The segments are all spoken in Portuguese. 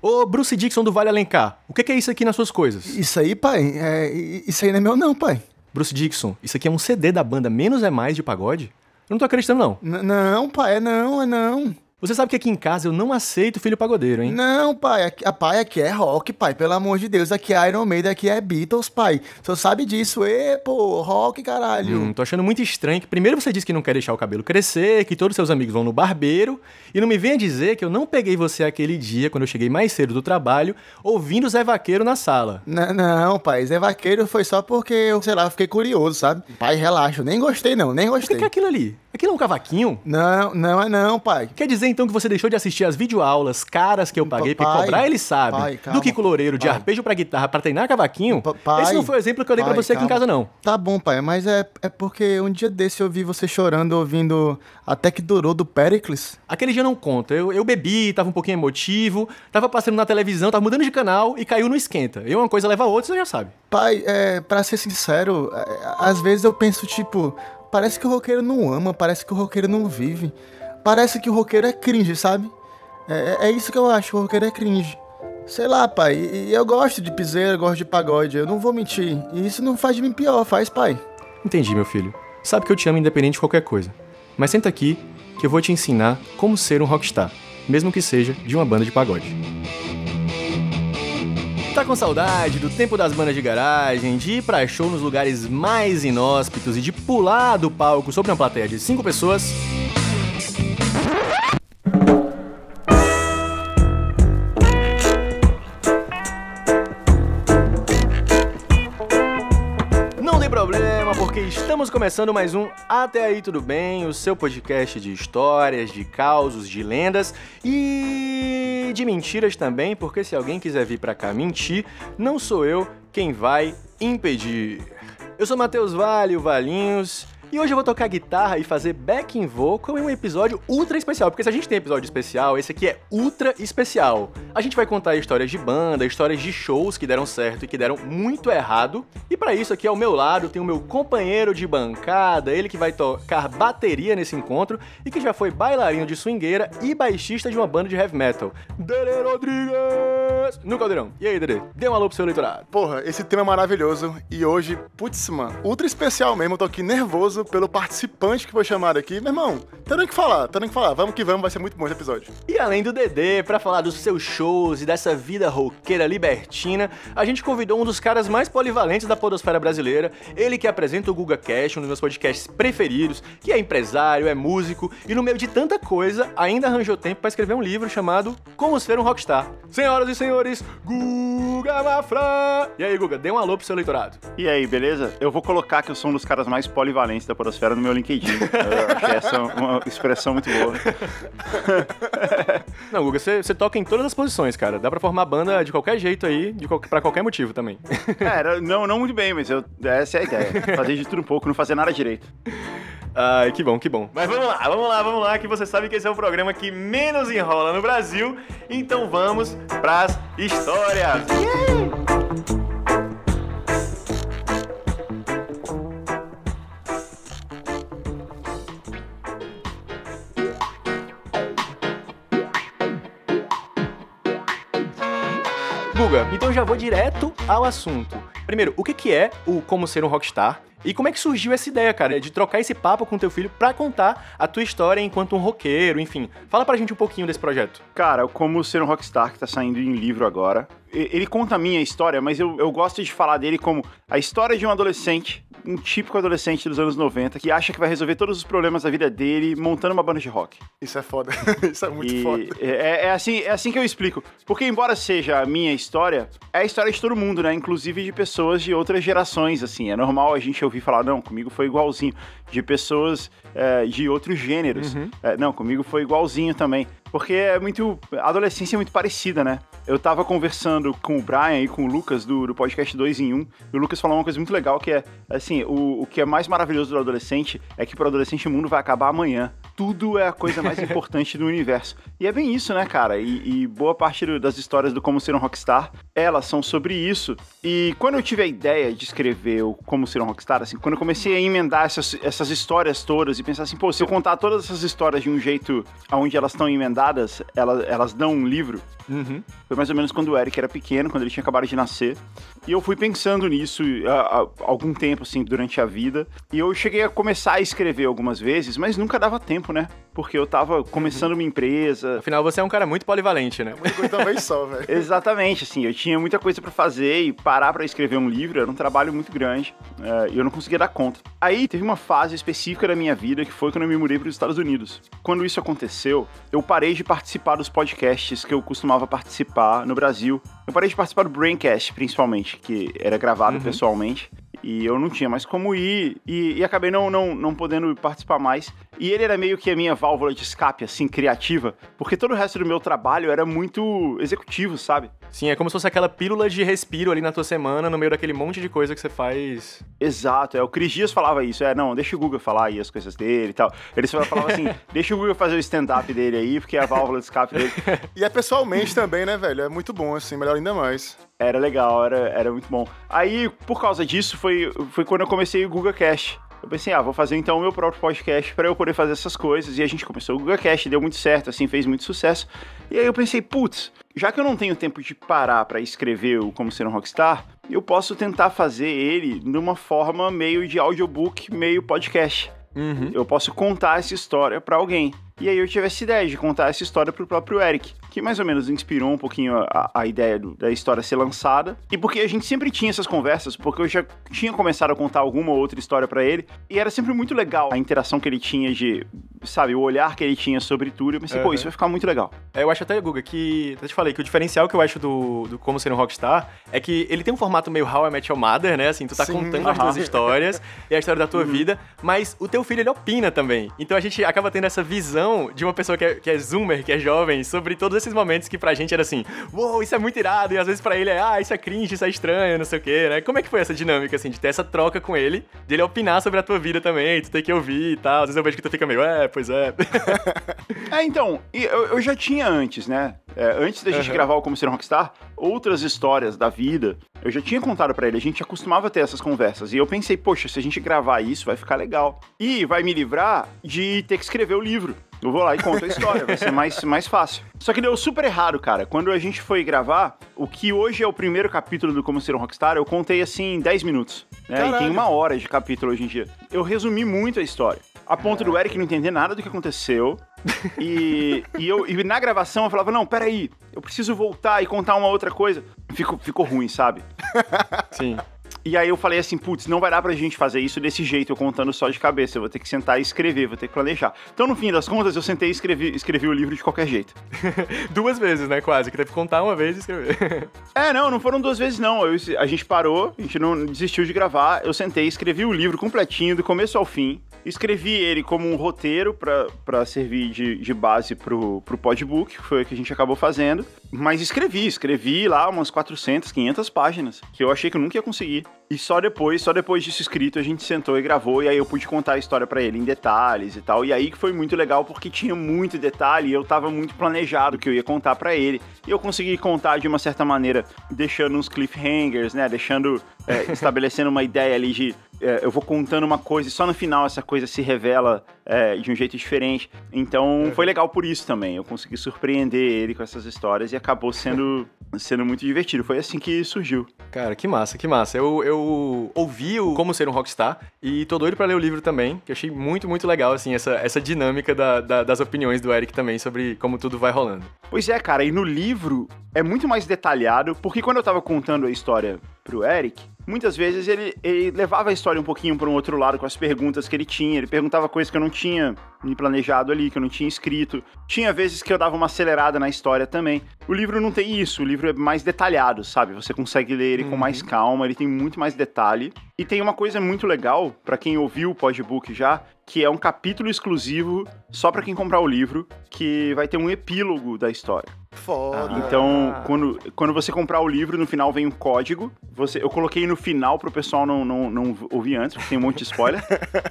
Ô, Bruce Dixon do Vale Alencar, o que é isso aqui nas suas coisas? Isso aí, pai, é, isso aí não é meu não, pai. Bruce Dixon, isso aqui é um CD da banda Menos é Mais de Pagode? Eu não tô acreditando, não. N- não, pai, é não, é não. Você sabe que aqui em casa eu não aceito filho pagodeiro, hein? Não, pai, aqui, a pai aqui é rock, pai, pelo amor de Deus, aqui é Iron Maiden, aqui é Beatles, pai. O senhor sabe disso, ê, pô, rock, caralho. Hum, tô achando muito estranho que primeiro você disse que não quer deixar o cabelo crescer, que todos seus amigos vão no barbeiro, e não me venha dizer que eu não peguei você aquele dia, quando eu cheguei mais cedo do trabalho, ouvindo Zé Vaqueiro na sala. N- não, pai, Zé Vaqueiro foi só porque eu, sei lá, fiquei curioso, sabe? Pai, relaxa, eu nem gostei não, nem O que gostei. que é aquilo ali? Aquilo é um cavaquinho? Não, não é não, pai. Quer dizer então que você deixou de assistir as videoaulas caras que eu paguei pra Pai, cobrar, ele sabe, pai, do calma, Kiko Loureiro, de pai. arpejo pra guitarra pra treinar cavaquinho? Pa- pai, Esse não foi o exemplo que eu dei pra pai, você aqui em calma. casa, não. Tá bom, pai, mas é, é porque um dia desse eu vi você chorando ouvindo Até que Durou do Pericles. Aquele dia não conta. Eu, eu bebi, tava um pouquinho emotivo, tava passando na televisão, tava mudando de canal e caiu no esquenta. E uma coisa leva a outra, você já sabe. Pai, é, pra ser sincero, é, às vezes eu penso, tipo, parece que o roqueiro não ama, parece que o roqueiro não vive. Parece que o roqueiro é cringe, sabe? É, é- é isso que eu acho, o roqueiro é cringe. Sei lá, pai, e, eu gosto de piseira, gosto de pagode, eu não vou mentir. E isso não faz de mim pior, faz, pai. Entendi, meu filho. Sabe que eu te amo independente de qualquer coisa. Mas senta aqui que eu vou te ensinar como ser um rockstar, mesmo que seja de uma banda de pagode. Tá com saudade do tempo das bandas de garagem, de ir pra show nos lugares mais inóspitos e de pular do palco sobre uma plateia de cinco pessoas? Estamos começando mais um Até Aí Tudo Bem, o seu podcast de histórias, de causos, de lendas e de mentiras também, porque se alguém quiser vir pra cá mentir, não sou eu quem vai impedir. Eu sou Matheus Vale, o Valinhos, e hoje eu vou tocar guitarra e fazer backing vocal em um episódio ultra especial, porque se a gente tem episódio especial, esse aqui é ultra especial. A gente vai contar histórias de banda, histórias de shows que deram certo e que deram muito errado. E pra isso aqui ao meu lado tem o meu companheiro de bancada, ele que vai tocar bateria nesse encontro e que já foi bailarino de swingueira e baixista de uma banda de heavy metal. Dede Rodrigues! No caldeirão. E aí, Dede? Dê um alô pro seu eleitorado. Porra, esse tema é maravilhoso e hoje, putz, mano, ultra especial mesmo. Eu tô aqui nervoso pelo participante que foi chamado aqui. Meu irmão, tá nem que falar, tá nem que falar. Vamos que vamos, vai ser muito bom esse episódio. E além do Dedê, pra falar dos seus shows e dessa vida roqueira libertina, a gente convidou um dos caras mais polivalentes da podosfera brasileira, ele que apresenta o Guga Cash, um dos meus podcasts preferidos, que é empresário, é músico e no meio de tanta coisa, ainda arranjou tempo pra escrever um livro chamado Como Ser um Rockstar. Senhoras e senhores, Guga Mafra! E aí, Guga, dê um alô pro seu eleitorado. E aí, beleza? Eu vou colocar que eu sou um dos caras mais polivalentes da podosfera no meu LinkedIn. Eu achei essa uma expressão muito boa. Não, Guga, você você toca em todas as posições, cara. Dá pra formar banda de qualquer jeito aí, de qual, pra qualquer motivo também. É, era- não, não muito bem, mas eu, essa é a ideia. Fazer de tudo um pouco, não fazer nada direito. Ai, que bom, que bom. Mas vamos lá, vamos lá, vamos lá, que você sabe que esse é o programa que menos enrola no Brasil. Então vamos pras histórias. Guga, então já vou direto ao assunto. Primeiro, o que, que é o Como Ser um Rockstar? E como é que surgiu essa ideia, cara, de trocar esse papo com teu filho pra contar a tua história enquanto um roqueiro, enfim. Fala pra gente um pouquinho desse projeto. Cara, o Como Ser um Rockstar, que tá saindo em livro agora. Ele conta a minha história, mas eu, eu gosto de falar dele como a história de um adolescente, um típico adolescente dos anos 90, que acha que vai resolver todos os problemas da vida dele montando uma banda de rock. Isso é foda. Isso é muito E foda. é, é assim, é assim que eu explico. Porque, embora seja a minha história, é a história de todo mundo, né? Inclusive de pessoas de outras gerações, assim. É normal a gente ouvir falar, não, comigo foi igualzinho. De pessoas é, de outros gêneros. É, não, comigo foi igualzinho também. Porque é muito. A adolescência é muito parecida, né? Eu tava conversando com o Brian e com o Lucas do, do podcast 2 em 1, e o Lucas falou uma coisa muito legal que é, assim, o, o que é mais maravilhoso do adolescente é que pro adolescente o mundo vai acabar amanhã. Tudo é a coisa mais importante do universo. E é bem isso, né, cara? E, e boa parte do, das histórias do Como Ser um Rockstar, elas são sobre isso. E quando eu tive a ideia de escrever o Como Ser um Rockstar, assim, quando eu comecei a emendar essas, essas histórias todas e pensar assim, pô, se eu contar todas essas histórias de um jeito onde elas estão emendadas, elas, elas dão um livro. Uhum. Foi mais ou menos quando o Eric era pequeno, quando ele tinha acabado de nascer. E eu fui pensando nisso há, há algum tempo, assim, durante a vida. E eu cheguei a começar a escrever algumas vezes, mas nunca dava tempo, né? Porque eu tava começando uma empresa. Afinal, você é um cara muito polivalente, né? Muita coisa também só, velho. Exatamente, assim, eu tinha muita coisa pra fazer e parar pra escrever um livro era um trabalho muito grande eh, e eu não conseguia dar conta. Aí teve uma fase específica da minha vida que foi quando eu me mudei para os Estados Unidos. Quando isso aconteceu, eu parei de participar dos podcasts que eu costumava participar no Brasil. Eu parei de participar do Braincast, principalmente, que era gravado pessoalmente. E eu não tinha mais como ir, e, e acabei não, não, não podendo participar mais. E ele era meio que a minha válvula de escape, assim, criativa, porque todo o resto do meu trabalho era muito executivo, sabe? Sim, é como se fosse aquela pílula de respiro ali na tua semana, no meio daquele monte de coisa que você faz. Exato, é, o Cris Dias falava isso, é, não, deixa o Guga falar aí as coisas dele e tal. Eles falavam assim, deixa o Guga fazer o stand-up dele aí, porque é a válvula de escape dele. E é pessoalmente também, né, velho? É muito bom, assim, melhor ainda mais. Era legal, era, era muito bom. Aí, por causa disso, foi, foi quando eu comecei o Guga Cash. Eu pensei, ah, vou fazer então o meu próprio podcast para eu poder fazer essas coisas. E a gente começou o Guga Cash, deu muito certo, assim, fez muito sucesso. E aí eu pensei, putz, já que eu não tenho tempo de parar para escrever o Como Ser um Rockstar, eu posso tentar fazer ele numa forma meio de audiobook, meio podcast. Uhum. Eu posso contar essa história para alguém. E aí eu tive essa ideia de contar essa história pro próprio Eric, que mais ou menos inspirou um pouquinho a, a ideia do- da história ser lançada. E porque a gente sempre tinha essas conversas, porque eu já tinha começado a contar alguma ou outra história pra ele, e era sempre muito legal a interação que ele tinha de, sabe, o olhar que ele tinha sobre tudo. Eu pensei, pô, Uhum. isso vai ficar muito legal. É, eu acho até, Guga, que. Eu te falei que o diferencial que eu acho do, do Como Ser um Rockstar é que ele tem um formato meio How I Met Your Mother, né? Assim, tu tá Sim, contando as aham. tuas histórias e a história da tua vida, mas o teu filho, ele opina também. Então a gente acaba tendo essa visão de uma pessoa que é, que é zoomer, que é jovem, sobre todos esses momentos que pra gente era assim, uou, isso é muito irado, e às vezes pra ele é, ah, isso é cringe, isso é estranho, não sei o quê, né? Como é que foi essa dinâmica, assim, de ter essa troca com ele, de ele opinar sobre a tua vida também, tu ter que ouvir e tal. Às vezes eu vejo que tu fica meio, é, pois é. É, então, eu, eu já tinha antes, né? É, antes da gente Aham. gravar o Como Ser um Rockstar, outras histórias da vida, eu já tinha contado pra ele, a gente já costumava ter essas conversas. E eu pensei, poxa, se a gente gravar isso, vai ficar legal. E vai me livrar de ter que escrever o livro. Eu vou lá e conto a história, vai ser mais, mais fácil. Só que deu super errado, cara. Quando a gente foi gravar, o que hoje é o primeiro capítulo do Como Ser um Rockstar, eu contei assim em 10 minutos. Né? E tem uma hora de capítulo hoje em dia. Eu resumi muito a história. A ponto do Eric não entender nada do que aconteceu. E, e, eu, e na gravação eu falava, não, peraí, eu preciso voltar e contar uma outra coisa. Ficou, ficou ruim, sabe? Sim. E aí eu falei assim, putz, não vai dar pra gente fazer isso desse jeito, eu contando só de cabeça. Eu vou ter que sentar e escrever, vou ter que planejar. Então, no fim das contas, eu sentei e escrevi, escrevi o livro de qualquer jeito. Duas vezes, né, quase, que teve que contar uma vez e escrever. É, não, não foram duas vezes, não. Eu- a gente parou, a gente não desistiu de gravar. Eu sentei, escrevi o livro completinho, do começo ao fim. Escrevi ele como um roteiro pra- pra servir de, de base pro, pro podbook, que foi o que a gente acabou fazendo. Mas escrevi, escrevi lá umas 400, 500 páginas, que eu achei que eu nunca ia conseguir. E só depois, só depois disso escrito, a gente sentou e gravou, e aí eu pude contar a história pra ele em detalhes e tal. E aí que foi muito legal, porque tinha muito detalhe e eu tava muito planejado o que eu ia contar pra ele. E eu consegui contar de uma certa maneira, deixando uns cliffhangers, né? Deixando, é, estabelecendo uma ideia ali de é, eu vou contando uma coisa e só no final essa coisa se revela é, de um jeito diferente. Então foi legal por isso também. Eu consegui surpreender ele com essas histórias e acabou sendo, sendo muito divertido. Foi assim que surgiu. Cara, que massa, que massa. Eu, eu ouvi o Como Ser um Rockstar e tô doido pra ler o livro também, que eu achei muito, muito legal, assim, essa, essa dinâmica da- da- das opiniões do Eric também sobre como tudo vai rolando. Pois é, cara, e no livro é muito mais detalhado, porque quando eu tava contando a história pro Eric, muitas vezes ele, ele levava a história um pouquinho para um outro lado com as perguntas que ele tinha, ele perguntava coisas que eu não tinha me planejado ali, que eu não tinha escrito. Tinha vezes que eu dava uma acelerada na história também. O livro não tem isso, o livro é mais detalhado, sabe? Você consegue ler ele com mais calma, ele tem muito mais detalhe. E tem uma coisa muito legal, pra quem ouviu o podbook já, que é um capítulo exclusivo só pra quem comprar o livro, que vai ter um epílogo da história. Foda. Então, quando, quando você comprar o livro, no final vem um código. Você, eu coloquei no final pro pessoal não, não, não ouvir antes, porque tem um monte de spoiler.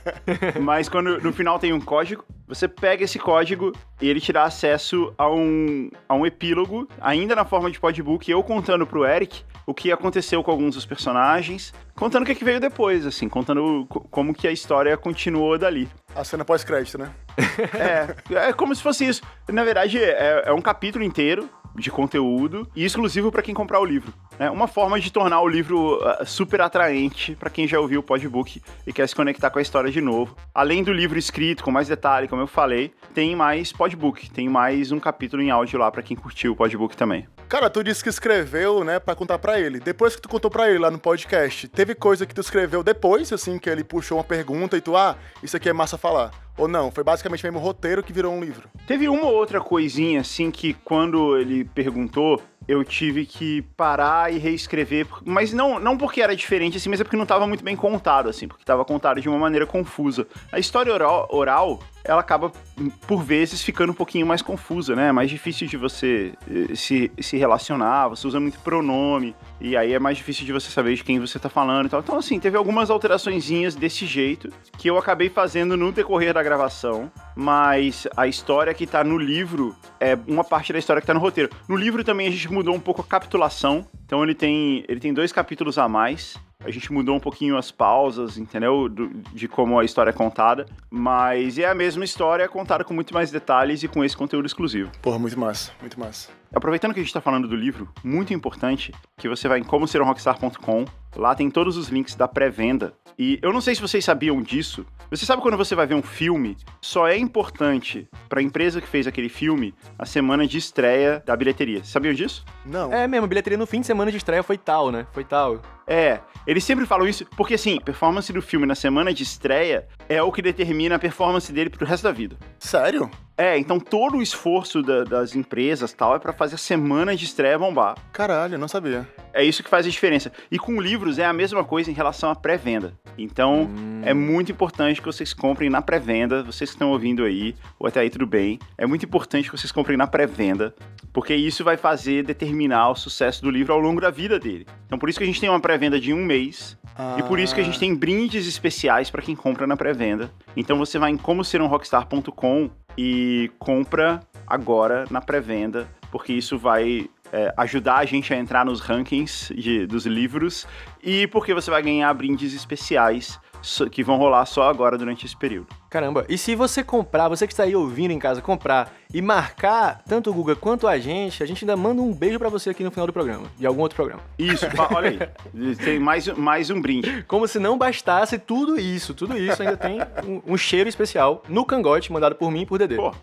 Mas quando no final tem um código, você pega esse código e ele te dá acesso a um, a um epílogo, ainda na forma de podbook, eu contando pro Eric o que aconteceu com alguns dos personagens, contando o que, é que veio depois, assim, contando como que a história continuou dali. A cena pós-crédito, né? é, é como se fosse isso. Na verdade, é, é um capítulo inteiro de conteúdo e exclusivo para quem comprar o livro. É uma forma de tornar o livro uh, super atraente para quem já ouviu o podbook e quer se conectar com a história de novo. Além do livro escrito com mais detalhe, como eu falei, tem mais podbook, tem mais um capítulo em áudio lá para quem curtiu o podbook também. Cara, tu disse que escreveu, né, para contar para ele. Depois que tu contou para ele lá no podcast, teve coisa que tu escreveu depois, assim, que ele puxou uma pergunta e tu, ah, isso aqui é massa falar. Ou não? Foi basicamente mesmo o roteiro que virou um livro? Teve uma ou outra coisinha, assim, que quando ele perguntou, eu tive que parar e reescrever, mas não, não porque era diferente, assim, mas é porque não estava muito bem contado, assim, porque estava contado de uma maneira confusa. A história oral, oral, ela acaba, por vezes, ficando um pouquinho mais confusa, né? É mais difícil de você eh, se, se relacionar, você usa muito pronome, e aí é mais difícil de você saber de quem você está falando e tal. Então, assim, teve algumas alteraçõezinhas desse jeito que eu acabei fazendo no decorrer da gravação, mas a história que está no livro é uma parte da história que está no roteiro. No livro também a gente mudou um pouco a capitulação. Então ele tem, ele tem dois capítulos a mais. A gente mudou um pouquinho as pausas, entendeu? Do, de como a história é contada. Mas é a mesma história contada com muito mais detalhes e com esse conteúdo exclusivo. Porra, muito massa, muito massa. Aproveitando que a gente está falando do livro, muito importante que você vai em como ser um rockstar.com. Lá tem todos os links da pré-venda. E eu não sei se vocês sabiam disso. Você sabe quando você vai ver um filme, só é importante para a empresa que fez aquele filme a semana de estreia da bilheteria. Sabiam disso? Não. É mesmo, a bilheteria no fim de semana de estreia foi tal, né? Foi tal. É, eles sempre falam isso porque, assim, a performance do filme na semana de estreia é o que determina a performance dele pro resto da vida. Sério? É, então todo o esforço da, das empresas tal é para fazer a semana de estreia bombar. Caralho, não sabia. É isso que faz a diferença. E com livros é a mesma coisa em relação à pré-venda. Então hum. é muito importante que vocês comprem na pré-venda. Vocês que estão ouvindo aí, ou até aí tudo bem. É muito importante que vocês comprem na pré-venda, porque isso vai fazer determinar o sucesso do livro ao longo da vida dele. Então por isso que a gente tem uma pré-venda de um mês. Ah. E por isso que a gente tem brindes especiais para quem compra na pré-venda. Então você vai em como ser um rockstar.com e compra agora na pré-venda, porque isso vai é, ajudar a gente a entrar nos rankings de, dos livros e porque você vai ganhar brindes especiais que vão rolar só agora durante esse período. Caramba, e se você comprar, você que está aí ouvindo em casa, comprar e marcar tanto o Guga quanto a gente, a gente ainda manda um beijo para você aqui no final do programa, de algum outro programa. Isso, olha aí, tem mais, mais um brinde. Como se não bastasse tudo isso, tudo isso ainda tem um, um cheiro especial no cangote mandado por mim e por Dedê. Pô,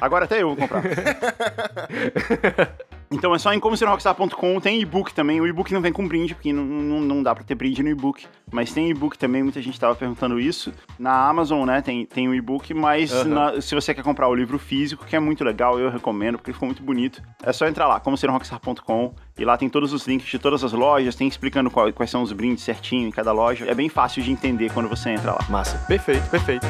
agora até eu vou comprar. Então é só em comoserrockstar.com, tem e-book também. O e-book não vem com brinde, porque não, não, não dá pra ter brinde no e-book. Mas tem e-book também, muita gente tava perguntando isso. Na Amazon, né, tem, tem o e-book, mas uhum. na, se você quer comprar o livro físico, que é muito legal, eu recomendo, porque ficou muito bonito. É só entrar lá, comoserrockstar.com, e lá tem todos os links de todas as lojas, tem explicando qual, quais são os brindes certinho em cada loja. É bem fácil de entender quando você entra lá. Massa, perfeito, perfeito.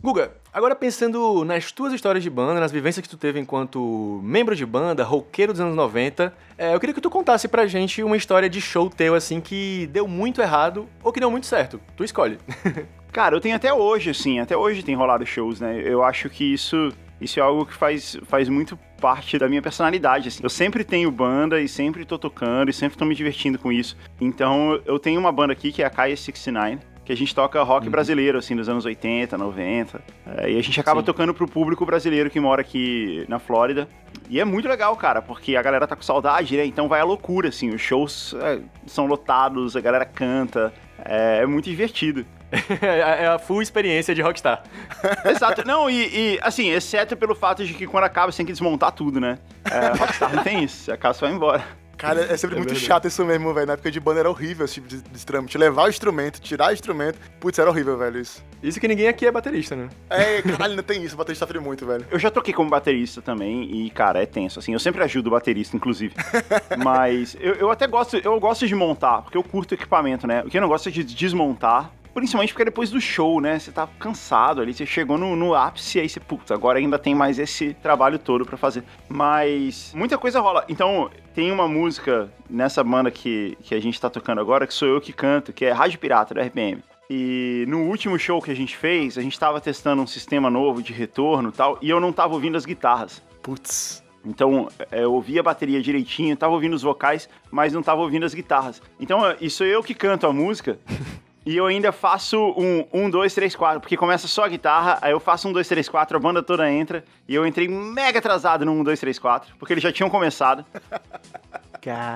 Guga, agora pensando nas tuas histórias de banda, nas vivências que tu teve enquanto membro de banda, roqueiro dos anos 90, é, eu queria que tu contasse pra gente uma história de show teu, assim, que deu muito errado ou que deu muito certo. Tu escolhe. Cara, eu tenho até hoje, assim, até hoje tem rolado shows, né? Eu acho que isso, isso é algo que faz, faz muito parte da minha personalidade, assim. Eu sempre tenho banda e sempre tô tocando e sempre tô me divertindo com isso. Então, eu tenho uma banda aqui que é a Kaya 69, que a gente toca rock uhum. brasileiro, assim, dos anos 80, 90. É, e a gente acaba Sim. tocando pro público brasileiro que mora aqui na Flórida. E é muito legal, cara, porque a galera tá com saudade, né? Então vai a loucura, assim. Os shows é, são lotados, a galera canta. É, é muito divertido. É, a full experiência de Rockstar. Exato. Não, e, e, assim, exceto pelo fato de que quando acaba você tem que desmontar tudo, né? É, Rockstar não tem isso. Acaba, você vai embora. Cara, é sempre é muito verdade. chato isso mesmo, velho. Na época de banda era horrível esse tipo de, de trâmite. Levar o instrumento, tirar o instrumento. Putz, era horrível, velho, isso. Isso que ninguém aqui é baterista, né? É, caralho, não tem isso. O baterista sofre muito, velho. Eu já toquei como baterista também e, cara, é tenso, assim. Eu sempre ajudo o baterista, inclusive. Mas eu, eu até gosto, eu gosto de montar, porque eu curto o equipamento, né? O que eu não gosto é de desmontar Principalmente porque é depois do show, né? Você tá cansado ali, você chegou no, no ápice e aí você, putz, agora ainda tem mais esse trabalho todo para fazer. Mas muita coisa rola. Então, tem uma música nessa banda que, que a gente tá tocando agora, que sou eu que canto, que é Rádio Pirata, do RPM. E no último show que a gente fez, a gente tava testando um sistema novo de retorno e tal, e eu não tava ouvindo as guitarras. Putz. Então, é, eu ouvia a bateria direitinho, tava ouvindo os vocais, mas não tava ouvindo as guitarras. Então, é, isso eu que canto a música. E eu ainda faço um, um, dois, três, quatro, porque começa só a guitarra, aí eu faço um, dois, três, quatro, a banda toda entra, e eu entrei mega atrasado no um, dois, três, quatro, porque eles já tinham começado.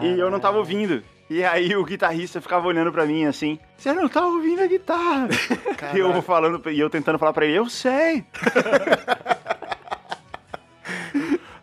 E eu não tava ouvindo. E aí o guitarrista ficava olhando pra mim assim, você não tá ouvindo a guitarra. e eu falando, e eu tentando falar pra ele, eu sei.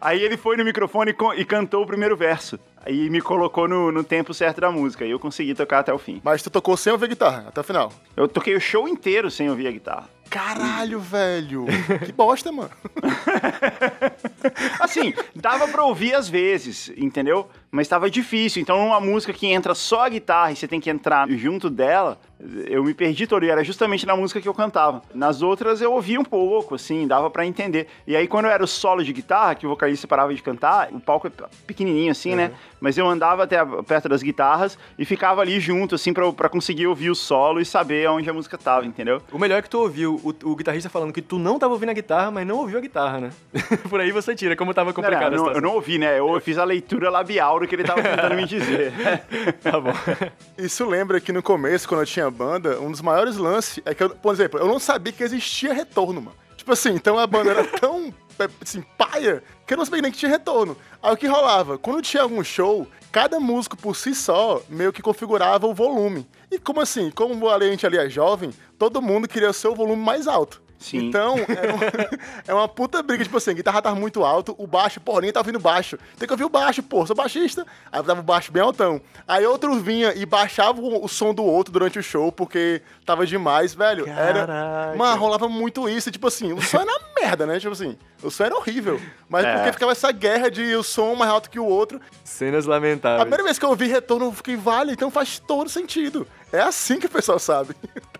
Aí ele foi no microfone e cantou o primeiro verso. Aí me colocou no, no tempo certo da música. E eu consegui tocar até o fim. Mas tu tocou sem ouvir guitarra, até o final. Eu toquei o show inteiro sem ouvir a guitarra. Caralho, velho. Que bosta, mano. assim, dava pra ouvir às vezes, entendeu? Mas tava difícil. Então, uma música que entra só a guitarra e você tem que entrar junto dela, eu me perdi todo. E era justamente na música que eu cantava. Nas outras eu ouvia um pouco, assim, dava para entender. E aí, quando era o solo de guitarra, que o vocalista parava de cantar, o palco é pequenininho assim, né? uhum. né? Mas eu andava até perto das guitarras e ficava ali junto, assim, para conseguir ouvir o solo e saber onde a música tava, entendeu? O melhor é que tu ouviu o, o, guitarrista falando que tu não tava ouvindo a guitarra, mas não ouviu a guitarra, né? Por aí você tira, como tava complicado não, não, Eu não ouvi, né? Eu fiz a leitura labial do que ele tava tentando me dizer. tá bom. Isso lembra que no começo, quando eu tinha banda, um dos maiores lances é que, eu, por exemplo, eu não sabia que existia retorno, mano. Tipo assim, então a banda era tão, assim, paia, que eu não sabia nem que tinha retorno. Aí o que rolava? Quando tinha algum show, cada músico por si só meio que configurava o volume. E como assim? Como a gente ali é jovem, todo mundo queria o seu volume mais alto. Sim. Então, é uma, é uma puta briga, tipo assim, a guitarra tá muito alto, o baixo, porra, ninguém tá ouvindo baixo. Tem que ouvir o baixo, pô, sou baixista. Aí tava o baixo bem altão. Aí outro vinha e baixava o, o som do outro durante o show, porque tava demais, velho. Caraca. Era. Mano, rolava muito isso. Tipo assim, o som era merda, né? Tipo assim, o som era horrível. Mas é. porque ficava essa guerra de o som mais alto que o outro. Cenas lamentáveis. A primeira vez que eu ouvi retorno, eu fiquei, vale, então faz todo sentido. É assim que o pessoal sabe.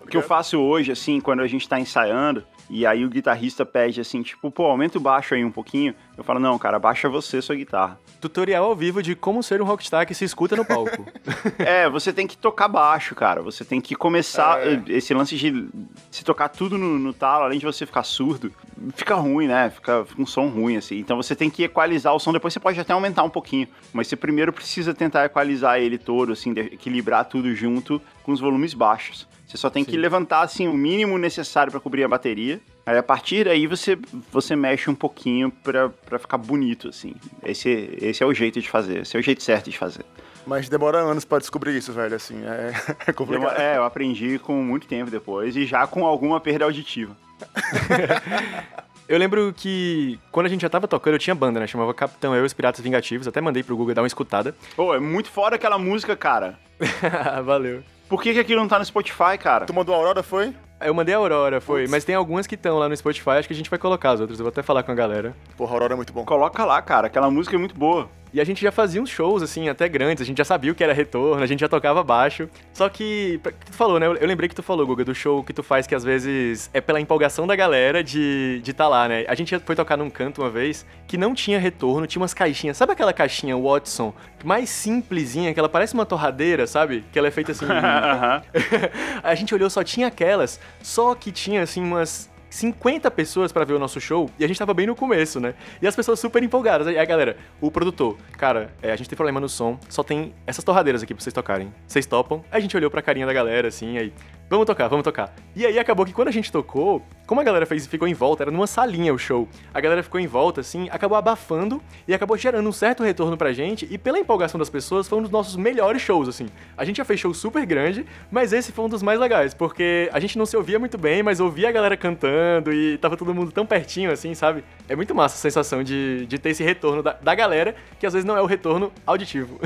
O que eu faço hoje, assim, quando a gente tá ensaiando, e aí o guitarrista pede assim, tipo, pô, aumenta o baixo aí um pouquinho. Eu falo, não, cara, baixa você sua guitarra. Tutorial ao vivo de como ser um rockstar que se escuta no palco. é, você tem que tocar baixo, cara. Você tem que começar é. esse lance de se tocar tudo no, no, talo, além de você ficar surdo, fica ruim, né? Fica, fica um som ruim, assim. Então você tem que equalizar o som, depois você pode até aumentar um pouquinho. Mas você primeiro precisa tentar equalizar ele todo, assim, equilibrar tudo junto com os volumes baixos. Você só tem Sim. que levantar assim o mínimo necessário para cobrir a bateria. Aí a partir daí você, você mexe um pouquinho para ficar bonito assim. Esse, esse é o jeito de fazer, esse é o jeito certo de fazer. Mas demora anos para descobrir isso, velho, assim, é, é complicado. É, eu aprendi com muito tempo depois e já com alguma perda auditiva. Eu lembro que quando a gente já tava tocando, eu tinha banda, né? Chamava Capitão Eu e os Piratas Vingativos. Até mandei pro Google dar uma escutada. Pô, é muito fora aquela música, cara. Valeu. Por que, que aquilo não tá no Spotify, cara? Tu mandou a Aurora, foi? Eu mandei a Aurora, foi. Mas tem algumas que estão lá no Spotify, acho que a gente vai colocar as outras. Eu vou até falar com a galera. Porra, a Aurora é muito bom. Coloca lá, cara. Aquela música é muito boa. E a gente já fazia uns shows, assim, até grandes, a gente já sabia o que era retorno, a gente já tocava baixo. Só que, que tu falou, né? Eu lembrei que tu falou, Guga, do show que tu faz que às vezes é pela empolgação da galera de estar de tá lá, né? A gente foi tocar num canto uma vez que não tinha retorno, tinha umas caixinhas. Sabe aquela caixinha Watson, mais simplesinha, que ela parece uma torradeira, sabe? Que ela é feita assim. a gente olhou, só tinha aquelas, só que tinha, assim, umas 50 pessoas para ver o nosso show e a gente tava bem no começo, né? E as pessoas super empolgadas. Aí a galera, o produtor, cara, é, a gente tem problema no som, só tem essas torradeiras aqui pra vocês tocarem. Vocês topam? Aí a gente olhou pra carinha da galera assim, aí Vamos tocar, vamos tocar. E aí acabou que quando a gente tocou, como a galera fez ficou em volta, era numa salinha o show. A galera ficou em volta, assim, acabou abafando e acabou gerando um certo retorno pra gente. E pela empolgação das pessoas, foi um dos nossos melhores shows, assim. A gente já fez show super grande, mas esse foi um dos mais legais, porque a gente não se ouvia muito bem, mas ouvia a galera cantando e tava todo mundo tão pertinho, assim, sabe? É muito massa a sensação de, de ter esse retorno da, da galera, que às vezes não é o retorno auditivo.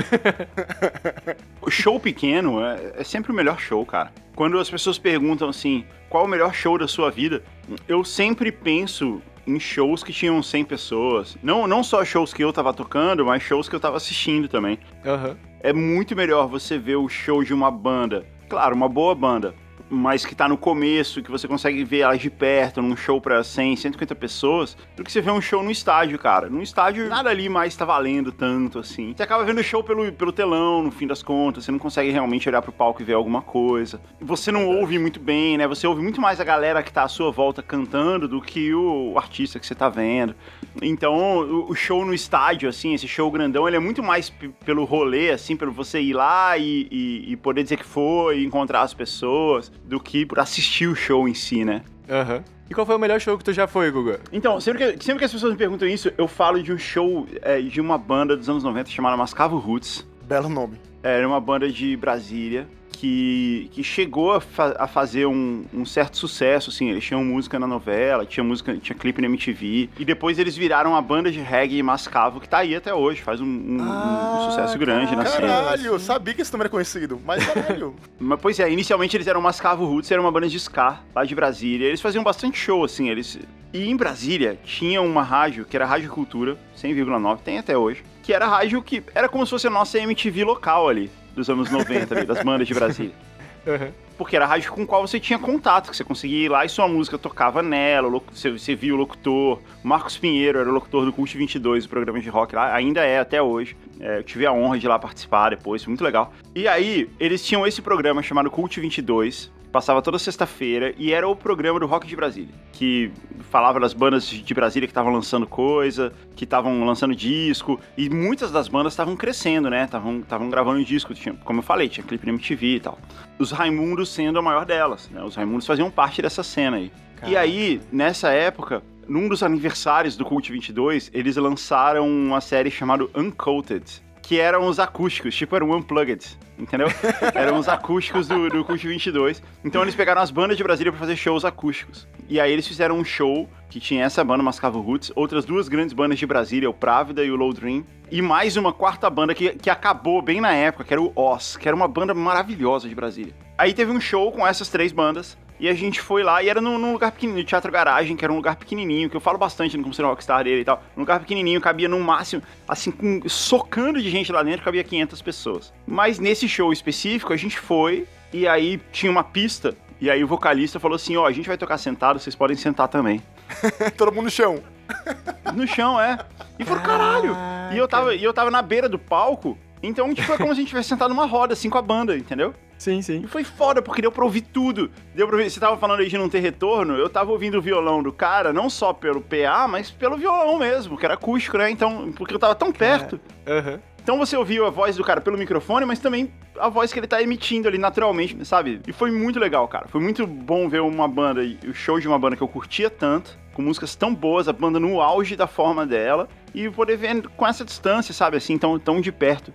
o show pequeno é, é sempre o melhor show, cara. Quando as pessoas perguntam assim, qual o melhor show da sua vida, eu sempre penso em shows que tinham 100 pessoas. Não, não só shows que eu tava tocando, mas shows que eu tava assistindo também. Uhum. É muito melhor você ver o show de uma banda. Claro, uma boa banda. Mas que tá no começo, que você consegue ver elas de perto, num show pra 100, 150 pessoas, do que você vê um show no estádio, cara. No estádio, nada ali mais tá valendo tanto, assim. Você acaba vendo o show pelo, pelo telão, no fim das contas, você não consegue realmente olhar pro palco e ver alguma coisa. Você não ouve muito bem, né? Você ouve muito mais a galera que tá à sua volta cantando do que o, o artista que você tá vendo. Então, o, show no estádio, assim, esse show grandão, ele é muito mais pelo rolê, assim, pelo você ir lá e, e, e poder dizer que foi, encontrar as pessoas, do que por assistir o show em si, né? Aham. Uhum. E qual foi o melhor show que tu já foi, Guga? Então, sempre que, sempre que as pessoas me perguntam isso, eu falo de um show é, de uma banda dos anos 90 chamada Mascavo Roots. Belo nome. É, era uma banda de Brasília que, que chegou a, fa a fazer um, um, certo sucesso, assim, eles tinham música na novela, tinha música, tinha clipe na MTV, e depois eles viraram a banda de reggae Mascavo, que tá aí até hoje, faz um, um, ah, um sucesso grande na cena. Caralho, sabia que esse nome era conhecido, mas caralho. mas, pois é, inicialmente eles eram Mascavo Roots, era uma banda de ska, lá de Brasília, eles faziam bastante show, assim, eles... E em Brasília tinha uma rádio, que era a Rádio Cultura, 100,9, tem até hoje, que era a rádio que era como se fosse a nossa MTV local ali dos anos 90, ali, das bandas de Brasília. Uhum. Porque era a rádio com qual você tinha contato, que você conseguia ir lá e sua música tocava nela, você, você via o locutor. Marcos Pinheiro era o locutor do Cult 22, o programa de rock lá, ainda é até hoje. É, eu tive a honra de ir lá participar depois, foi muito legal. E aí, eles tinham esse programa chamado Cult 22, passava toda sexta-feira e era o programa do Rock de Brasília, que falava das bandas de Brasília que estavam lançando coisa, que estavam lançando disco, e muitas das bandas estavam crescendo, né? Estavam gravando disco, tinha, como eu falei, tinha clipe na MTV e tal. Os Raimundos sendo a maior delas, né? Os Raimundos faziam parte dessa cena aí. Caramba. E aí, nessa época, num dos aniversários do Cult 22, eles lançaram uma série chamada Uncoated, que eram os acústicos, tipo era um Unplugged, entendeu? eram os acústicos do, do Cult 22. Então eles pegaram as bandas de Brasília para fazer shows acústicos. E aí eles fizeram um show que tinha essa banda, Mascavo Roots, outras duas grandes bandas de Brasília, o Právida e o Low Dream, e mais uma quarta banda que, que acabou bem na época, que era o Oz, que era uma banda maravilhosa de Brasília. Aí teve um show com essas três bandas, e a gente foi lá, e era num, num lugar pequenininho, Teatro Garagem, que era um lugar pequenininho, que eu falo bastante no Como Ser Rockstar dele e tal. Um lugar pequenininho, cabia no máximo, assim, com, socando de gente lá dentro, cabia 500 pessoas. Mas nesse show específico, a gente foi, e aí tinha uma pista, e aí o vocalista falou assim, ó, oh, a gente vai tocar sentado, vocês podem sentar também. Todo mundo no chão. No chão, é. E falou, caralho. E eu tava, e eu tava na beira do palco, então, tipo, é como se a gente tivesse sentado numa roda, assim, com a banda, entendeu? Sim, sim. E foi foda, porque deu pra ouvir tudo. Deu pra ouvir, você tava falando aí de não ter retorno, eu tava ouvindo o violão do cara, não só pelo PA, mas pelo violão mesmo, que era acústico, né? Então, porque eu tava tão perto. Aham. Uhum. Então você ouviu a voz do cara pelo microfone, mas também a voz que ele tá emitindo ali naturalmente, sabe? E foi muito legal, cara. Foi muito bom ver uma banda, o show de uma banda que eu curtia tanto, com músicas tão boas, a banda no auge da forma dela, e poder ver com essa distância, sabe? Assim, tão, tão de perto.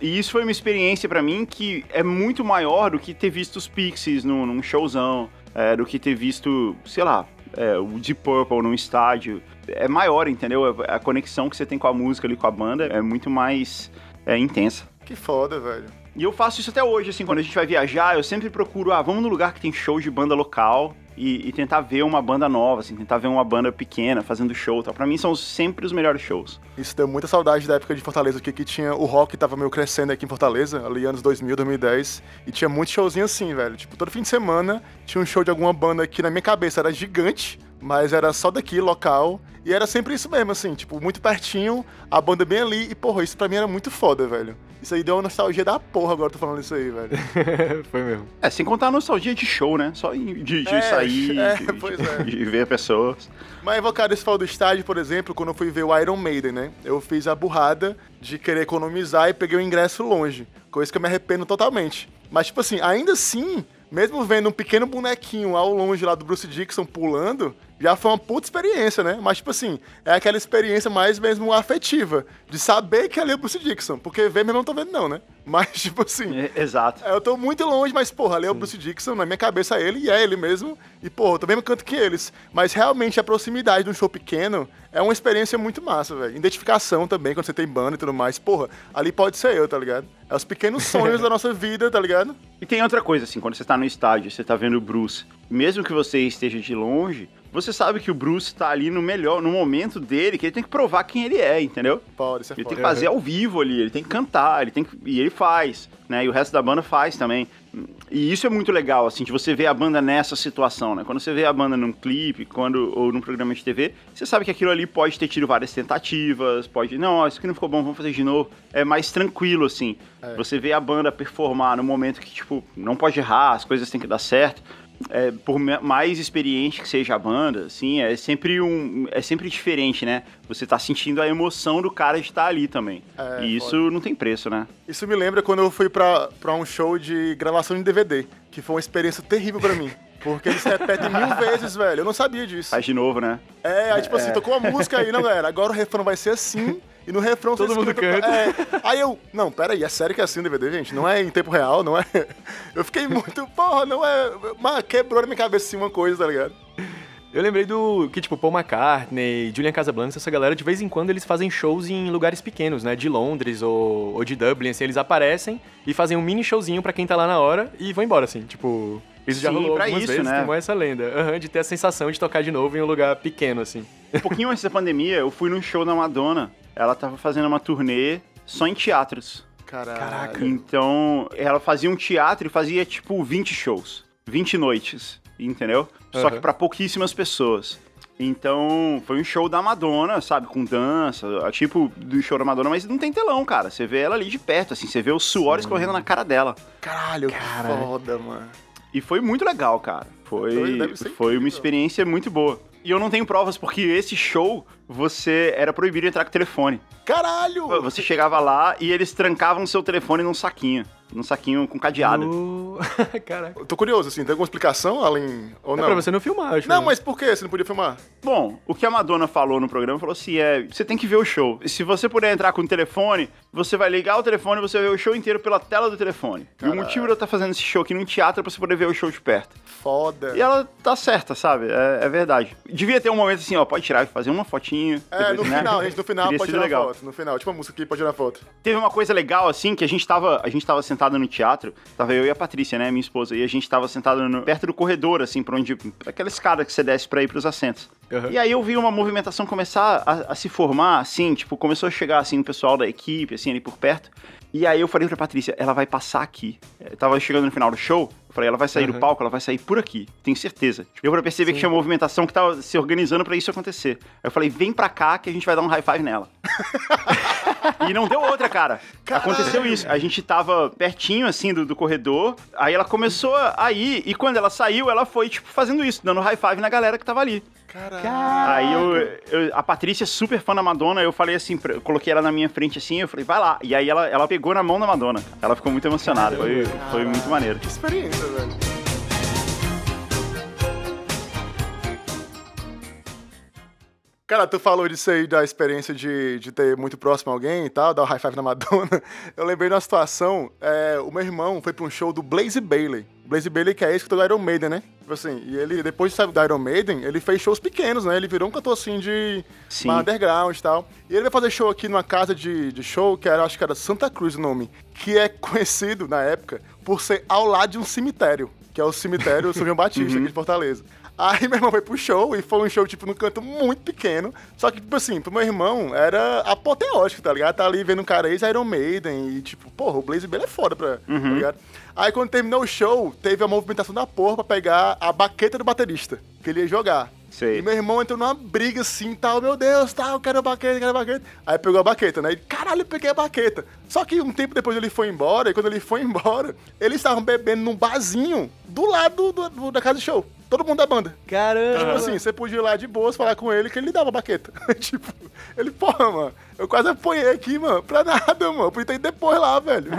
E isso foi uma experiência para mim que é muito maior do que ter visto os Pixies num, num showzão, é, do que ter visto, sei lá, é, o Deep Purple num estádio é maior, entendeu? A conexão que você tem com a música ali, com a banda, é muito mais é, intensa. Que foda, velho. E eu faço isso até hoje, assim, quando a gente vai viajar, eu sempre procuro, ah, vamos no lugar que tem show de banda local e, e, tentar ver uma banda nova, assim, tentar ver uma banda pequena fazendo show tal. Pra mim são sempre os melhores shows. Isso deu muita saudade da época de Fortaleza, que, que tinha o rock tava meio crescendo aqui em Fortaleza, ali anos 2000, 2010, e tinha muito showzinho assim, velho. Tipo, todo fim de semana tinha um show de alguma banda que na minha cabeça era gigante, mas era só daqui, local. E era sempre isso mesmo, assim, tipo, muito pertinho, a banda bem ali, e porra, isso pra mim era muito foda, velho. Isso aí deu uma nostalgia da porra agora, tô falando isso aí, velho. Foi mesmo. É, sem contar a nostalgia de show, né? Só de, de é, sair, é, de, de, é. de, ver pessoas. Mas evocado esse falou do estádio, por exemplo, quando eu fui ver o Iron Maiden, né? Eu fiz a burrada de querer economizar e peguei o ingresso longe. Coisa que eu me arrependo totalmente. Mas, tipo assim, ainda assim, mesmo vendo um pequeno bonequinho ao longe lá do Bruce Dixon pulando, já foi uma puta experiência, né? Mas, tipo assim, é aquela experiência mais mesmo afetiva, de saber que ali é o Bruce Dixon, porque ver mesmo não tô vendo não, né? Mas, tipo assim... É, exato. Eu tô muito longe, mas, porra, ali é o Bruce Dixon, na minha cabeça é ele, e é ele mesmo, e, porra, eu tô mesmo canto que eles. Mas, realmente, a proximidade de um show pequeno é uma experiência muito massa, velho. Identificação também, quando você tem banda e tudo mais. Porra, ali pode ser eu, tá ligado? É os pequenos sonhos da nossa vida, tá ligado? E tem outra coisa, assim, quando você tá no estádio, você tá vendo o Bruce, mesmo que você esteja de longe, você sabe que o Bruce tá ali no melhor, no momento dele, que ele tem que provar quem ele é, entendeu? Pode, isso é Ele tem que fazer ao vivo ali, ele tem que cantar, ele tem que, e ele faz, né? E o resto da banda faz também. E isso é muito legal, assim, de você ver a banda nessa situação, né? Quando você vê a banda num clipe, quando ou num programa de TV, você sabe que aquilo ali pode ter tido várias tentativas, pode, não, ó, isso aqui não ficou bom, vamos fazer de novo. É mais tranquilo, assim. Você vê a banda performar no momento que, tipo, não pode errar, as coisas têm que dar certo. É, por mais experiente que seja a banda, assim, é sempre um, é sempre diferente, né? Você tá sentindo a emoção do cara de estar ali também. É, e isso não tem preço, né? Isso me lembra quando eu fui pra, pra um show de gravação de DVD, que foi uma experiência terrível pra mim. Porque eles repetem mil vezes, velho. Eu não sabia disso. Faz de novo, né? É, aí tipo assim, tocou a música aí, não, galera. Agora o refrão vai ser assim. E no refrão Todo mundo canta. É. Aí eu, não, peraí, é sério que é assim o DVD, gente? Não é em tempo real, não é? Eu fiquei muito, porra, não é. Mas quebrou na minha cabeça assim uma coisa, tá ligado? Eu lembrei do que, tipo, Paul McCartney, Julian Casablancas, essa galera, de vez em quando eles fazem shows em lugares pequenos, né? De Londres ou, ou de Dublin, assim, eles aparecem e fazem um mini showzinho pra quem tá lá na hora e vão embora, assim, tipo... Isso já Sim, rolou pra algumas isso, vezes, né? tem mais essa lenda. Aham, de ter a sensação de tocar de novo em um lugar pequeno, assim. Um pouquinho antes da pandemia, eu fui num show da Madonna. Ela tava fazendo uma turnê só em teatros. Caralho. Caraca. Então, ela fazia um teatro e fazia tipo 20 shows, 20 noites, entendeu? Só Aham. que pra pouquíssimas pessoas. Então, foi um show da Madonna, sabe? Com dança, tipo do show da Madonna, mas não tem telão, cara. Você vê ela ali de perto, assim, você vê os suores correndo na cara dela. Caralho, que Cara. foda, mano. E foi muito legal, cara. Foi, ser foi uma experiência muito boa. E eu não tenho provas, porque esse show, você era proibido de entrar com o telefone. Caralho! Você chegava lá e eles trancavam seu telefone num saquinho. Num saquinho com cadeado. No- Caraca. Eu tô curioso, assim, tem alguma explicação além. Ou É não? pra você não filmar, acho. Não, né? mas por que você não podia filmar? Bom, o que a Madonna falou no programa falou assim: é, você tem que ver o show. E se você puder entrar com o telefone, você vai ligar o telefone e você vai ver o show inteiro pela tela do telefone. E Caralho. o motivo de eu estar fazendo esse show aqui num teatro é pra você poder ver o show de perto. Foda. E ela tá certa, sabe? É, é verdade. Devia ter um momento assim, ó, pode tirar e fazer uma fotinho. É, depois, no né? final, gente, no final pode tirar legal. foto. No final, tipo a música aqui pode tirar foto. Teve uma coisa legal, assim, que a gente tava, a gente tava sentado no teatro, tava eu e a Patrícia, né, minha esposa, e a gente tava sentado no- perto do corredor, assim, pra onde, aquela escada que você desce pra ir pros assentos. Aham. E aí eu vi uma movimentação começar a, a se formar, assim, tipo, começou a chegar, assim, o pessoal da equipe, assim, ali por perto. E aí eu falei pra Patrícia, ela vai passar aqui. Eu tava chegando no final do show, eu falei, ela vai sair do Aham. palco, ela vai sair por aqui, tenho certeza. Deu pra perceber que tinha movimentação que tava se organizando pra isso acontecer. Aí eu falei, vem pra cá que a gente vai dar um high five nela. E não deu outra, cara. Caralho. Aconteceu isso. A gente tava pertinho, assim, do, do corredor. Aí ela começou a ir. E quando ela saiu, ela foi, tipo, fazendo isso, dando high five na galera que tava ali. Caralho. Aí eu, eu- A Patrícia, super fã da Madonna, eu falei assim, eu coloquei ela na minha frente assim, eu falei, vai lá. E aí ela, ela pegou na mão da Madonna. Ela ficou muito emocionada. Foi, foi muito maneiro. Que experiência, velho. Cara, tu falou disso aí, da experiência de, de ter muito próximo a alguém e tal, dar o high five na Madonna. Eu lembrei de uma situação, é, o meu irmão foi pra um show do Blaze Bailey. Blaze Bailey que é esse que do Iron Maiden, né? Tipo assim, e ele, depois de sair do Iron Maiden, ele fez shows pequenos, né? Ele virou um cantor assim de Sim. underground e tal. E ele vai fazer show aqui numa casa de, de show, que era, acho que era Santa Cruz o nome, que é conhecido na época por ser ao lado de um cemitério, que é o cemitério São João Batista, aqui de Fortaleza. Aí meu irmão foi pro show e foi um show, tipo, num canto muito pequeno. Só que, tipo assim, pro meu irmão era apoteótico, tá ligado? Tá ali vendo um cara ex-Iron Maiden e, tipo, porra, o Blaze Bailey é foda, pra, tá ligado? Aí quando terminou o show, teve a movimentação da porra pra pegar a baqueta do baterista, que ele ia jogar. Sei. E meu irmão entrou numa briga assim, tal, meu Deus, tal, eu quero a baqueta, quero a baqueta. Aí pegou a baqueta, né? E, caralho, eu peguei a baqueta. Só que um tempo depois ele foi embora, e quando ele foi embora, eles estavam bebendo num barzinho do lado do- do- da casa de show. Todo mundo da banda. Caramba! Tipo assim, você podia ir lá de boas falar com ele que ele dava a baqueta. tipo, ele, porra, mano, eu quase apanhei aqui, mano, pra nada, mano. Podia ter ido depois lá, velho.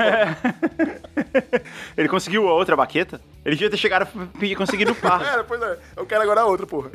Ele conseguiu a outra baqueta? Ele devia ter chegado e conseguido o par. Era, pois é. Eu quero agora a outra, porra.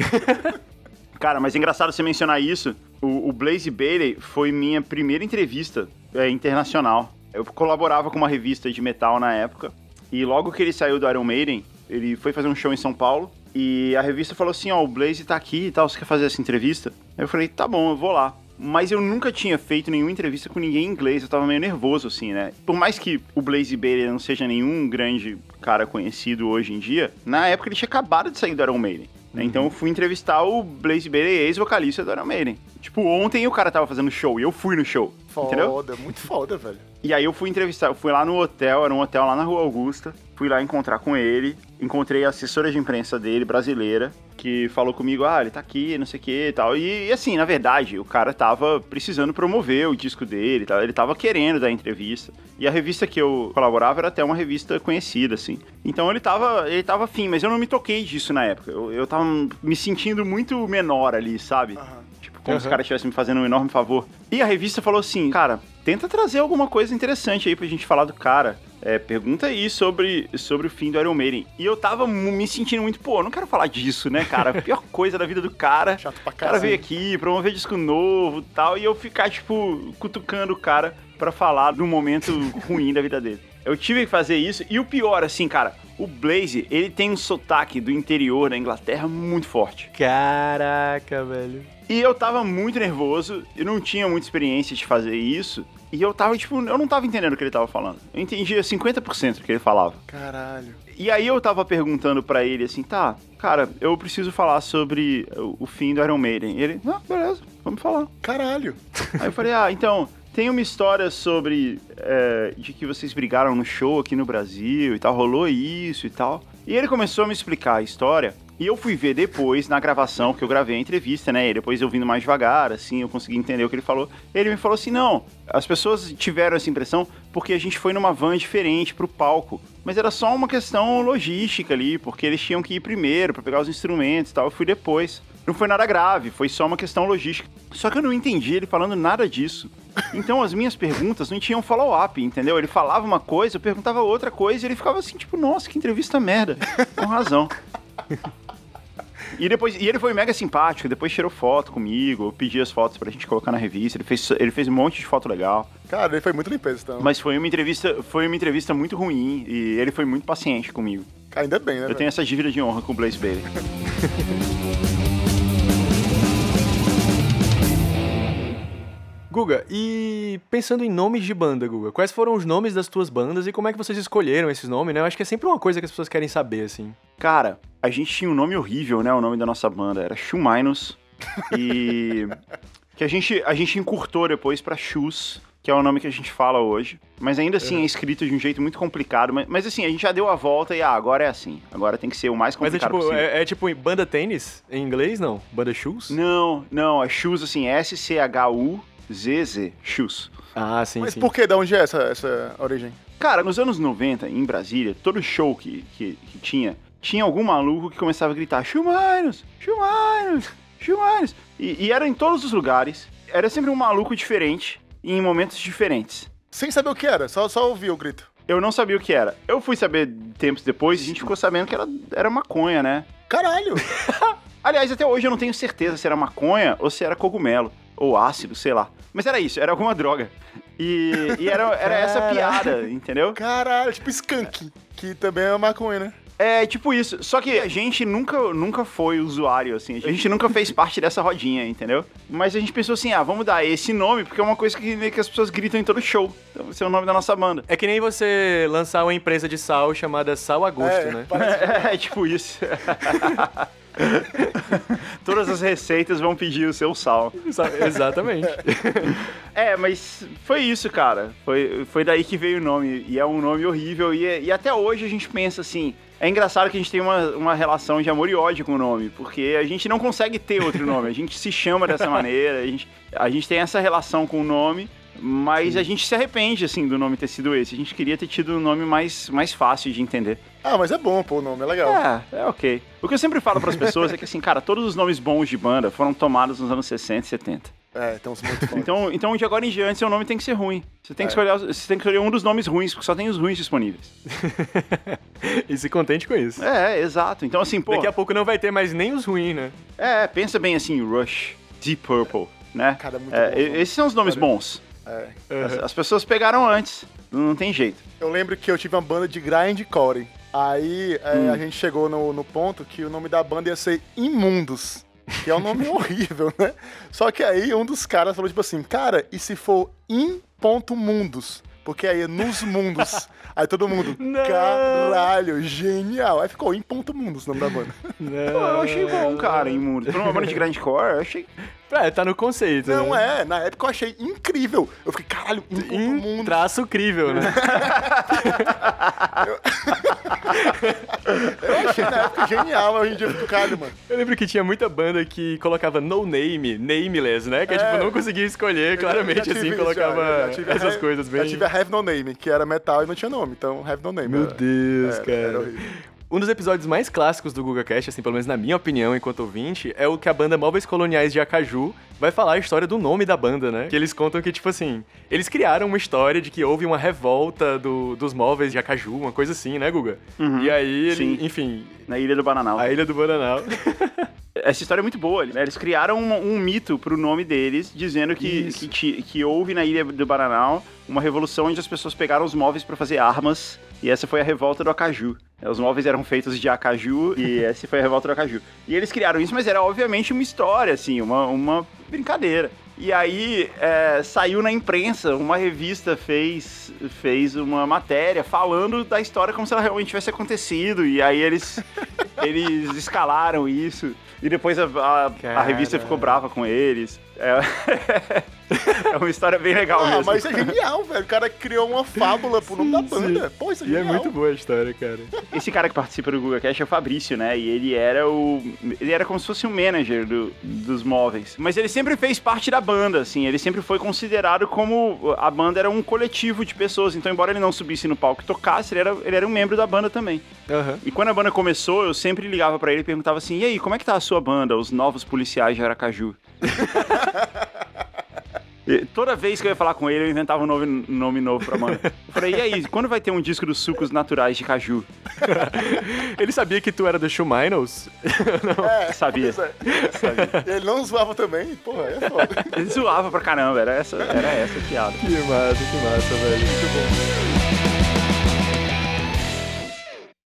Cara, mas é engraçado você mencionar isso. O, o Blaze Bailey foi minha primeira entrevista é, internacional. Eu colaborava com uma revista de metal na época. E logo que ele saiu do Iron Maiden, ele foi fazer um show em São Paulo. E a revista falou assim: Ó, o Blaze tá aqui e tal, você quer fazer essa entrevista? Aí eu falei: tá bom, eu vou lá. Mas eu nunca tinha feito nenhuma entrevista com ninguém em inglês, eu tava meio nervoso, assim, né? Por mais que o Blaze Bailey não seja nenhum grande cara conhecido hoje em dia, na época ele tinha acabado de sair do Iron Maiden. né? Então eu fui entrevistar o Blaze Bailey, ex-vocalista do Iron Maiden. Tipo, ontem o cara tava fazendo show e eu fui no show, entendeu? Foda, muito foda, velho. E aí eu fui entrevistar, eu fui lá no hotel, era um hotel lá na Rua Augusta. Fui lá encontrar com ele, encontrei a assessora de imprensa dele, brasileira, que falou comigo, ah, ele tá aqui, não sei o que e tal. E, assim, na verdade, o cara tava precisando promover o disco dele, tá? ele tava querendo dar entrevista. E a revista que eu colaborava era até uma revista conhecida, assim. Então ele tava, ele tava afim, mas eu não me toquei disso na época. Eu, eu tava me sentindo muito menor ali, sabe? Tipo, como se o cara estivesse me fazendo um enorme favor. E a revista falou assim, cara, tenta trazer alguma coisa interessante aí pra gente falar do cara. É, pergunta aí sobre, sobre o fim do Iron Maiden. E eu tava me sentindo muito, pô, eu não quero falar disso, né, cara? A pior coisa da vida do cara. Chato pra O cara caralho. veio aqui, promover disco novo e tal, e eu ficar, tipo, cutucando o cara pra falar um momento ruim da vida dele. Eu tive que fazer isso, e o pior, assim, cara, o Blaze, ele tem um sotaque do interior da Inglaterra muito forte. Caraca, velho. E eu tava muito nervoso, eu não tinha muita experiência de fazer isso, e eu tava, tipo, eu não tava entendendo o que ele tava falando. Eu entendia 50% do que ele falava. Caralho. E aí eu tava perguntando pra ele assim, tá, cara, eu preciso falar sobre o o fim do Iron Maiden. E ele, ah, beleza, vamos falar. Caralho. Aí eu falei, ah, então, tem uma história sobre é, de que vocês brigaram no show aqui no Brasil e tal, rolou isso e tal. E ele começou a me explicar a história. E eu fui ver depois, na gravação, que eu gravei a entrevista, né? E depois eu vindo mais devagar, assim, eu consegui entender o que ele falou. Ele me falou assim: não, as pessoas tiveram essa impressão porque a gente foi numa van diferente pro palco. Mas era só uma questão logística ali, porque eles tinham que ir primeiro pra pegar os instrumentos e tal. Eu fui depois. Não foi nada grave, foi só uma questão logística. Só que eu não entendi ele falando nada disso. Então as minhas perguntas não tinham follow-up, entendeu? Ele falava uma coisa, eu perguntava outra coisa e ele ficava assim, tipo, nossa, que entrevista merda. Com razão. E depois, e ele foi mega simpático, depois tirou foto comigo, eu pedi as fotos pra gente colocar na revista, ele fez, ele fez um monte de foto legal. Cara, ele foi muito limpeza, então. Mas foi uma entrevista, foi uma entrevista muito ruim e ele foi muito paciente comigo. Cara, ainda bem, né? Eu velho? tenho essa dívida de honra com o Blaze Bailey. Guga, e pensando em nomes de banda, Guga, quais foram os nomes das tuas bandas e como é que vocês escolheram esses nomes, né? Eu acho que é sempre uma coisa que as pessoas querem saber, assim. Cara, a gente tinha um nome horrível, né? O nome da nossa banda era Shoe E que a gente, a gente encurtou depois pra Shoes, que é o nome que a gente fala hoje. Mas ainda assim é escrito de um jeito muito complicado. Mas, mas assim, a gente já deu a volta e ah, agora é assim. Agora tem que ser o mais Mas é complicado tipo, possível. é, é tipo banda tênis em inglês, não? Banda shoes? Não, não, é Shoes assim, S-C-H-U-Z-Z, Shoes. Ah, sim, Mas sim. por que? Da onde é essa, essa origem? Cara, nos anos 90, em Brasília, todo show que, que, que tinha, tinha algum maluco que começava a gritar Chumairos, Chumairos, Chumairos. E, e era em todos os lugares. Era sempre um maluco diferente e em momentos diferentes. Sem saber o que era, só, só ouvir o grito. Eu não sabia o que era. Eu fui saber tempos depois e a gente ficou sabendo que era, era maconha, né? Caralho! Aliás, até hoje eu não tenho certeza se era maconha ou se era cogumelo. Ou ácido, sei lá. Mas era isso, era alguma droga. E, e era, era essa piada, entendeu? Caralho, tipo skunk, que também é maconha, né? É, tipo isso. Só que a gente nunca, nunca foi usuário, assim. A gente nunca fez parte dessa rodinha, entendeu? Mas a gente pensou assim, ah, vamos dar esse nome, porque é uma coisa que, que as pessoas gritam em todo show. Então, esse é o nome da nossa banda. É que nem você lançar uma empresa de sal chamada Sal Agosto, É, né? É, tipo isso. Todas as receitas vão pedir o seu sal. Sa- Exatamente. É, mas foi isso, cara. Foi, foi daí que veio o nome. E é um nome horrível. E, e até hoje a gente pensa assim. É engraçado que a gente tem uma, uma relação de amor e ódio com o nome, porque a gente não consegue ter outro nome. A gente se chama dessa maneira, a gente, a gente tem essa relação com o nome, mas a gente se arrepende, assim, do nome ter sido esse. A gente queria ter tido um nome mais, mais fácil de entender. Ah, mas é bom, pô, o nome é legal. É, é ok. O que eu sempre falo pras pessoas é que, assim, cara, todos os nomes bons de banda foram tomados nos anos 60 e 70. É, estamos muito. Então, então de agora em diante, seu nome tem que ser ruim. Você tem, que escolher, você tem que escolher um dos nomes ruins, porque só tem os ruins disponíveis. e se contente com isso. É, exato. Então, assim, pô. Daqui a pouco não vai ter mais nem os ruins, né? É, pensa bem assim, Rush, Deep Purple, né? Cara, é muito É, bom, esses são os nomes Cara, bons. É. As, as pessoas pegaram antes. Não tem jeito. Eu lembro que eu tive uma banda de grindcore. Aí é, Hum. a gente chegou no, no ponto que o nome da banda ia ser Imundos. Que é um nome horrível, né? Só que aí um dos caras falou tipo assim, cara, e se for in.mundos? Porque aí é nos mundos. Aí todo mundo, Não. caralho, genial. Aí ficou in.mundos o nome da banda. Pô, eu achei bom, cara, Imundo. Pra uma banda de grindcore, eu achei, É, tá no conceito. Não né? é, na época eu achei incrível. Eu fiquei, caralho, um Mundo. traço crível, né? Eu achei na época genial, hoje em dia eu fico, caralho, mano. Eu lembro que tinha muita banda que colocava no name, nameless, né? Que é, É. tipo, não conseguia escolher claramente, Eu assim, colocava já, já essas Have- coisas bem... Já tive a Have No Name, que era metal e não tinha nome, então Have No Name. Meu era- Deus, era- cara. era. Um dos episódios mais clássicos do GugaCast, assim, pelo menos na minha opinião, enquanto ouvinte, é o que a banda Móveis Coloniais de Acaju vai falar a história do nome da banda, né? Que eles contam que, tipo assim, eles criaram uma história de que houve uma revolta do- dos móveis de Acaju, uma coisa assim, né, Guga? E aí, ele, Sim. enfim, Na Ilha do Bananal. a Ilha do Bananal. Essa história é muito boa. né? Eles criaram um, um mito pro nome deles, dizendo que, que, que houve na Ilha do Bananal uma revolução onde as pessoas pegaram os móveis pra fazer armas. E essa foi a revolta do Acaju. É, Os móveis eram feitos de Acaju e essa foi a revolta do Acaju. E eles criaram isso, mas era obviamente uma história, assim, uma, uma brincadeira. E aí é, saiu na imprensa, uma revista fez, fez uma matéria falando da história como se ela realmente tivesse acontecido. E aí eles, eles escalaram isso. E depois a, a- a revista ficou brava com eles. É, é uma história bem legal Ah, mesmo. mas isso é genial, velho. O cara criou uma fábula pro nome da banda. Pô, isso é E é genial. muito boa a história, cara. Esse cara que participa do Google Cash é o Fabrício, né? E ele era o. Ele era como se fosse um manager do- dos móveis. Mas ele sempre fez parte da banda, assim. Ele sempre foi considerado como. A banda era um coletivo de pessoas. Então, embora ele não subisse no palco e tocasse, ele era, ele era um membro da banda também. Aham. E quando a banda começou, eu sempre ligava pra ele e perguntava assim: e aí, como é que tá a sua banda, os novos policiais de Aracaju? E toda vez que eu ia falar com ele, eu inventava um nome, nome novo pra banda. Eu falei, e aí, quando vai ter um disco dos sucos naturais de caju? Ele sabia que tu era do Shuminos? É, Sabia. é. Ele não zoava também, porra, é foda. Ele zoava pra caramba, era essa, era essa a piada. Que massa, que massa, velho. Muito bom.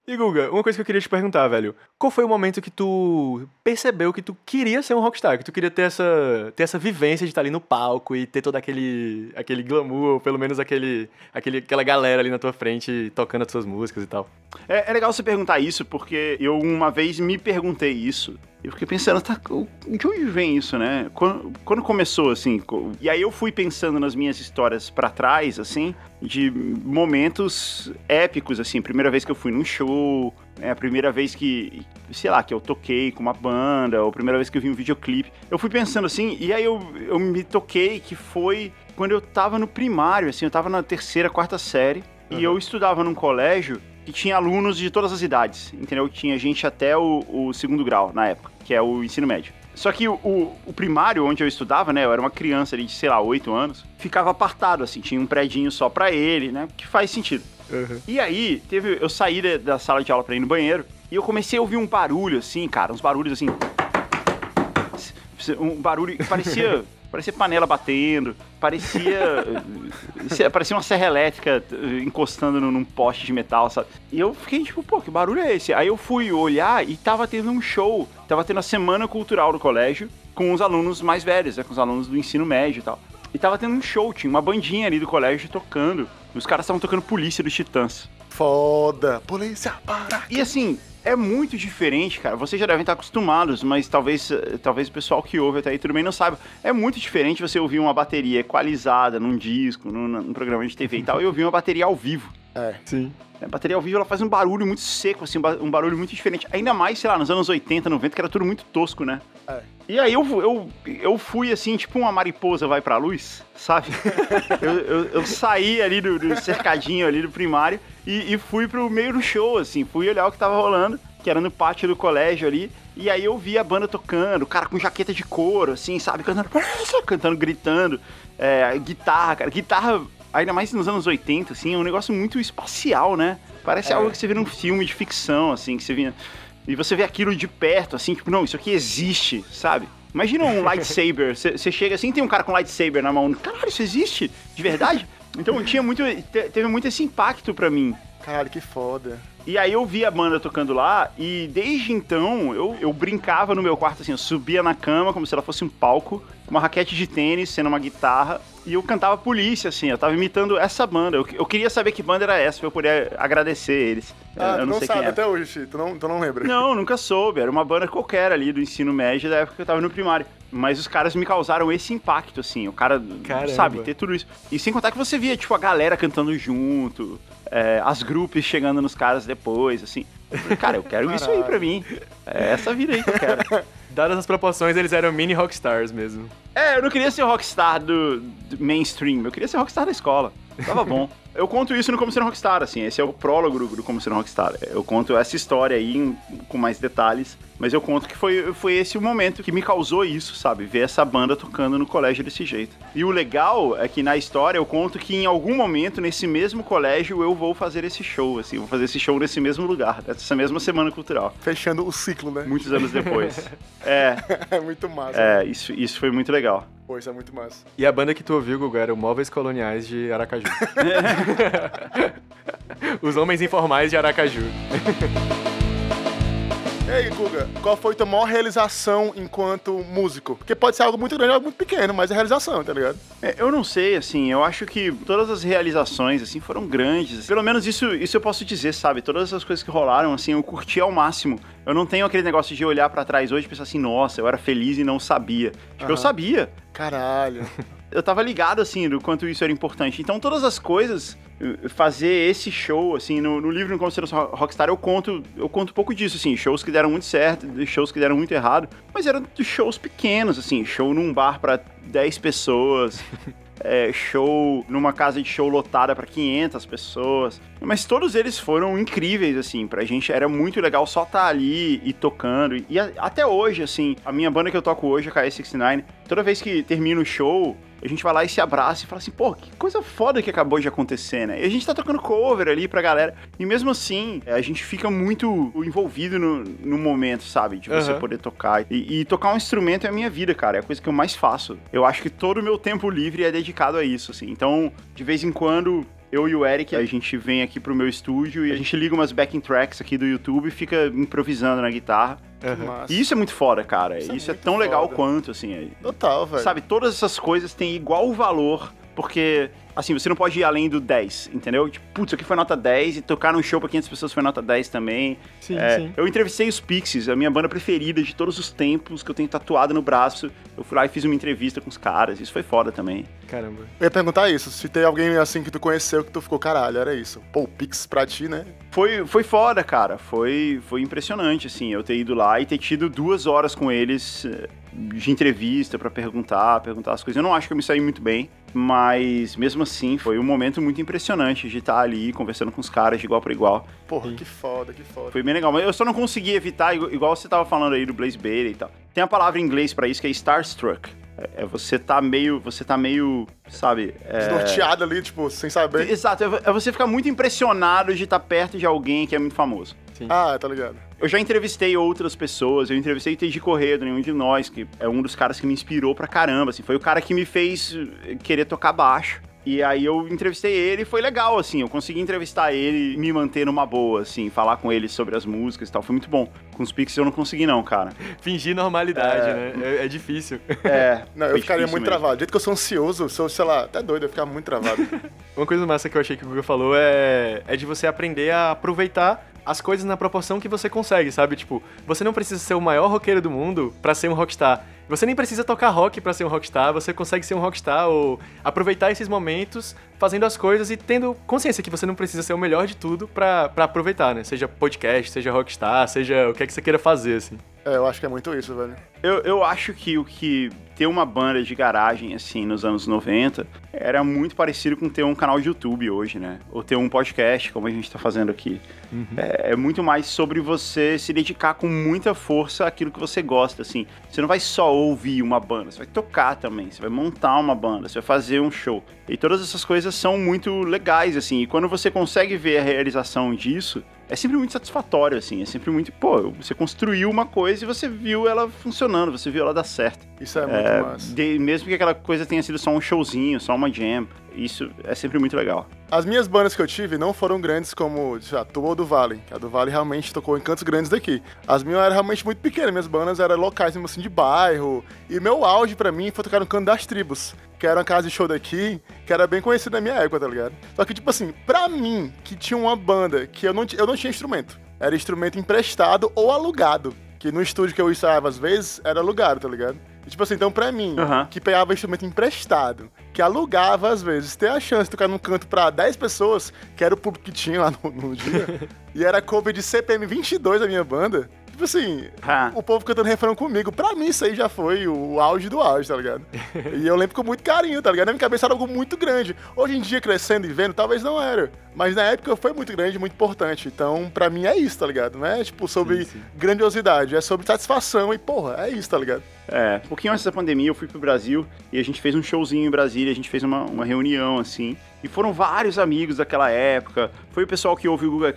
E Guga, uma coisa que eu queria te perguntar, velho. Qual foi o momento que tu percebeu que tu queria ser um rockstar? Que tu queria ter essa, ter essa vivência de estar ali no palco e ter todo aquele, aquele glamour, ou pelo menos aquele, aquele, aquela galera ali na tua frente tocando as suas músicas e tal? É, é legal você perguntar isso, porque eu uma vez me perguntei isso. Eu fiquei pensando, tá, de onde vem isso, né? Quando, quando começou, assim, e aí eu fui pensando nas minhas histórias pra trás, assim, de momentos épicos, assim, primeira vez que eu fui num show, é a primeira vez que, sei lá, que eu toquei com uma banda, ou a primeira vez que eu vi um videoclipe. Eu fui pensando assim, e aí eu, eu me toquei que foi quando eu tava no primário, assim, eu tava na terceira, quarta série, e eu estudava num colégio que tinha alunos de todas as idades, entendeu? Tinha gente até o, o segundo grau na época, que é o ensino médio. Só que o, o, primário, onde eu estudava, né? Eu era uma criança ali de, sei lá, 8 anos, ficava apartado, assim, tinha um predinho só pra ele, né? Que faz sentido. E aí, teve, eu saí da, da sala de aula pra ir no banheiro e eu comecei a ouvir um barulho, assim, cara, uns barulhos assim. Um barulho que parecia. Parecia panela batendo, parecia. parecia uma serra elétrica eh, encostando num, poste de metal, sabe? E eu fiquei tipo, pô, que barulho é esse? Aí eu fui olhar e tava tendo um show, tava tendo a semana cultural do colégio com os alunos mais velhos, né? Com os alunos do ensino médio e tal. E tava tendo um show, tinha uma bandinha ali do colégio tocando. Os caras estavam tocando Polícia dos Titãs. Foda. Polícia, para. E assim, é muito diferente, cara. Vocês já devem estar acostumados, mas talvez, talvez o pessoal que ouve até aí bem não saiba. É muito diferente você ouvir uma bateria equalizada num disco, num, num programa de TV e tal, e ouvir uma bateria ao vivo. É. Sim. A bateria ao vivo ela faz um barulho muito seco, assim, um ba- barulho muito diferente. Ainda mais, sei lá, nos anos 80, 90, que era tudo muito tosco, né? É. E aí eu, eu, eu fui assim, tipo uma mariposa vai pra luz, sabe? eu, eu, eu saí ali do, do cercadinho ali do primário e, e fui pro meio do show, assim, fui olhar o que tava rolando, que era no pátio do colégio ali. E aí eu vi a banda tocando, o cara com jaqueta de couro, assim, sabe? Cantando, cantando, gritando. É, guitarra, cara. Guitarra, ainda mais nos anos 80, assim, é um negócio muito espacial, né? Parece algo que você vê num filme de ficção, assim, que você vê. E você vê aquilo de perto, assim, tipo, não, isso aqui existe, sabe? Imagina um lightsaber. Você chega assim tem um cara com lightsaber na mão. Caralho, isso existe? De verdade? Então tinha muito. te- Teve muito esse impacto pra mim. Caralho, que foda. E aí eu vi a banda tocando lá e desde então eu, eu brincava no meu quarto assim, eu subia na cama como se ela fosse um palco, com uma raquete de tênis, sendo uma guitarra, e eu cantava polícia, assim, eu tava imitando essa banda. Eu, eu queria saber que banda era essa pra eu poder agradecer eles. Ah, eu tu não, sei sabe é. até hoje. Tu não, tu não lembra. Não, nunca soube. Era uma banda qualquer ali do ensino médio da época que eu tava no primário. Mas os caras me causaram esse impacto, assim. O cara, Caramba. sabe, ter tudo isso. E sem contar que você via, tipo, a galera cantando junto, é, as grupos chegando nos caras depois, assim. Cara, eu quero isso aí pra mim. É essa vida aí que eu quero. Dadas as proporções, eles eram mini rockstars mesmo. É, eu não queria ser rockstar do, do mainstream, eu queria ser rockstar da escola. Tava bom. Eu conto isso no Como Ser um Rockstar, assim, esse é o prólogo do, do Como Ser um Rockstar. Eu conto essa história aí em- com mais detalhes, mas eu conto que foi, foi esse o momento que me causou isso, sabe? Ver essa banda tocando no colégio desse jeito. E o legal é que na história eu conto que em algum momento, nesse mesmo colégio, eu vou fazer esse show, assim, vou fazer esse show nesse mesmo lugar, nessa mesma semana cultural. Fechando o ciclo, né? Muitos anos depois. é, É muito massa. é, isso, isso foi muito legal. Pô, isso é muito massa. E a banda que tu ouviu, Guga, era o Móveis Coloniais de Aracaju. Os Homens Informais de Aracaju. E aí, Guga, qual foi tua maior realização enquanto músico? Porque pode ser algo muito grande ou algo muito pequeno, mas é realização, tá ligado? É, eu não sei, assim, eu acho que todas as realizações, assim, foram grandes. Pelo menos isso, isso eu posso dizer, sabe? Todas essas coisas que rolaram, assim, eu curti ao máximo. Eu não tenho aquele negócio de olhar pra trás hoje e pensar assim, nossa, eu era feliz e não sabia. Tipo, eu Aham. sabia. Caralho. Eu tava ligado, assim, do quanto isso era importante. Então, todas as coisas, eh, fazer esse show, assim, no, no livro No um Rockstar, eu conto, eu conto um pouco disso, assim, shows que deram muito certo, shows que deram muito errado, mas eram shows pequenos, assim, show num bar pra 10 pessoas, é, show numa casa de show lotada pra 500 pessoas. Mas todos eles foram incríveis, assim, pra gente era muito legal só estar ali e tocando. E a- até hoje, assim, a minha banda que eu toco hoje, a KS69, toda vez que termina o show, a gente vai lá e se abraça e fala assim, pô, que coisa foda que acabou de acontecer, né? E a gente tá tocando cover ali pra galera. E mesmo assim, a gente fica muito envolvido no, no momento, sabe? De você Aham. poder tocar. E, e tocar um instrumento é a minha vida, cara. É a coisa que eu mais faço. Eu acho que todo o meu tempo livre é dedicado a isso, assim. Então, de vez em quando. Eu e o Eric, a gente vem aqui pro meu estúdio e a gente liga umas backing tracks aqui do YouTube e fica improvisando na guitarra. Massa. E isso é muito foda, cara. Isso Isso, é é, tão legal foda. quanto, assim. é- Total, velho. Sabe, todas essas coisas têm igual valor, porque, assim, você não pode ir além do 10, entendeu? Tipo, putz, isso aqui foi nota 10 e tocar num show pra 500 pessoas foi nota 10 também. Sim, É, sim. Eu entrevistei os Pixies, a minha banda preferida de todos os tempos, que eu tenho tatuado no braço. Eu fui lá e fiz uma entrevista com os caras, isso foi foda também. Caramba. Eu ia perguntar isso, se tem alguém assim que tu conheceu que tu ficou, caralho, era isso. Pô, o Pix pra ti, né? Foi, foi foda, cara. Foi, foi impressionante, assim, eu ter ido lá e ter tido duas horas com eles eh, de entrevista pra perguntar, perguntar as coisas. Eu não acho que eu me saí muito bem, mas mesmo assim foi um momento muito impressionante de estar ali conversando com os caras de igual para igual. Porra, que foda, que foda. Foi bem legal, mas eu só não consegui evitar, igu- igual você tava falando aí do Blaze Bailey e tal. Tem a palavra em inglês pra isso que é starstruck. É, é você tá meio, você tá meio, sabe? é- Desnorteado ali, tipo, sem saber. Exato, é é você ficar muito impressionado de estar perto de alguém que é muito famoso. Ah, tá ligado. Eu já entrevistei outras pessoas, eu entrevistei o Teji Correia, do Nenhum de Nós, que é um dos caras que me inspirou pra caramba, assim, foi o cara que me fez eh, querer tocar baixo. E aí eu entrevistei ele e foi legal, assim, eu consegui entrevistar ele e me manter numa boa, assim, falar com ele sobre as músicas e tal, foi muito bom. Com os Pixies eu não consegui não, cara. Fingir normalidade, né? É, é difícil. É, Não, eu ficaria muito mesmo. travado. Do jeito que eu sou ansioso, sou, sei lá, até doido, eu ia ficar muito travado. Uma coisa massa que eu achei que o Google falou é, é de você aprender a aproveitar as coisas na proporção que você consegue, sabe? Tipo, você não precisa ser o maior roqueiro do mundo pra ser um rockstar. Você nem precisa tocar rock pra ser um rockstar, você consegue ser um rockstar ou aproveitar esses momentos fazendo as coisas e tendo consciência que você não precisa ser o melhor de tudo pra, pra aproveitar, né? Seja podcast, seja rockstar, seja o que é que você queira fazer, assim. é, eu acho que é muito isso, velho. Eu, eu acho que o que ter uma banda de garagem, assim, nos anos 90, era muito parecido com ter um canal de YouTube hoje, né? Ou ter um podcast, como a gente tá fazendo aqui. É, é muito mais sobre você se dedicar com muita força àquilo que você gosta, assim. Você não vai só ouvir uma banda, você vai tocar também, você vai montar uma banda, você vai fazer um show. E todas essas coisas são muito legais, assim. E quando você consegue ver a realização disso, é sempre muito satisfatório, assim. É sempre muito, pô, você construiu uma coisa e você viu ela funcionando, você viu ela dar certo. Isso é muito É, massa. de- mesmo que aquela coisa tenha sido só um showzinho, só uma jam, isso é sempre muito legal. As minhas bandas que eu tive não foram grandes como sei lá, a tua ou do Vale. A do Vale realmente tocou em cantos grandes daqui. As minhas eram realmente muito pequenas. Minhas bandas eram locais, mesmo assim, de bairro. E meu auge pra mim foi tocar no canto das tribos. Que era uma casa de show daqui, que era bem conhecida na minha época, tá ligado? Só que, tipo assim, pra mim, que tinha uma banda que eu não, eu não tinha instrumento. Era instrumento emprestado ou alugado. Que no estúdio que eu ensaiava às vezes, era alugado, tá ligado? Tipo assim, então pra mim, Aham. que pegava instrumento emprestado, que alugava às vezes, ter a chance de tocar num canto pra 10 pessoas, que era o público que tinha lá no, no dia, e era cover de CPM 22 da minha banda. Tipo assim, Ah. o povo cantando refrão comigo, pra mim isso aí já foi o auge do auge, tá ligado? E eu lembro com muito carinho, tá ligado? Na minha cabeça era algo muito grande. Hoje em dia, crescendo e vendo, talvez não era. Mas na época foi muito grande, muito importante. Então, pra mim é isso, tá ligado? Não é, tipo, sobre grandiosidade, é sobre satisfação e, porra, é isso, tá ligado? É, um pouquinho antes da pandemia eu fui pro Brasil e a gente fez um showzinho em Brasília, a gente fez uma, uma reunião assim. E foram vários amigos daquela época. Foi o pessoal que ouve o Guga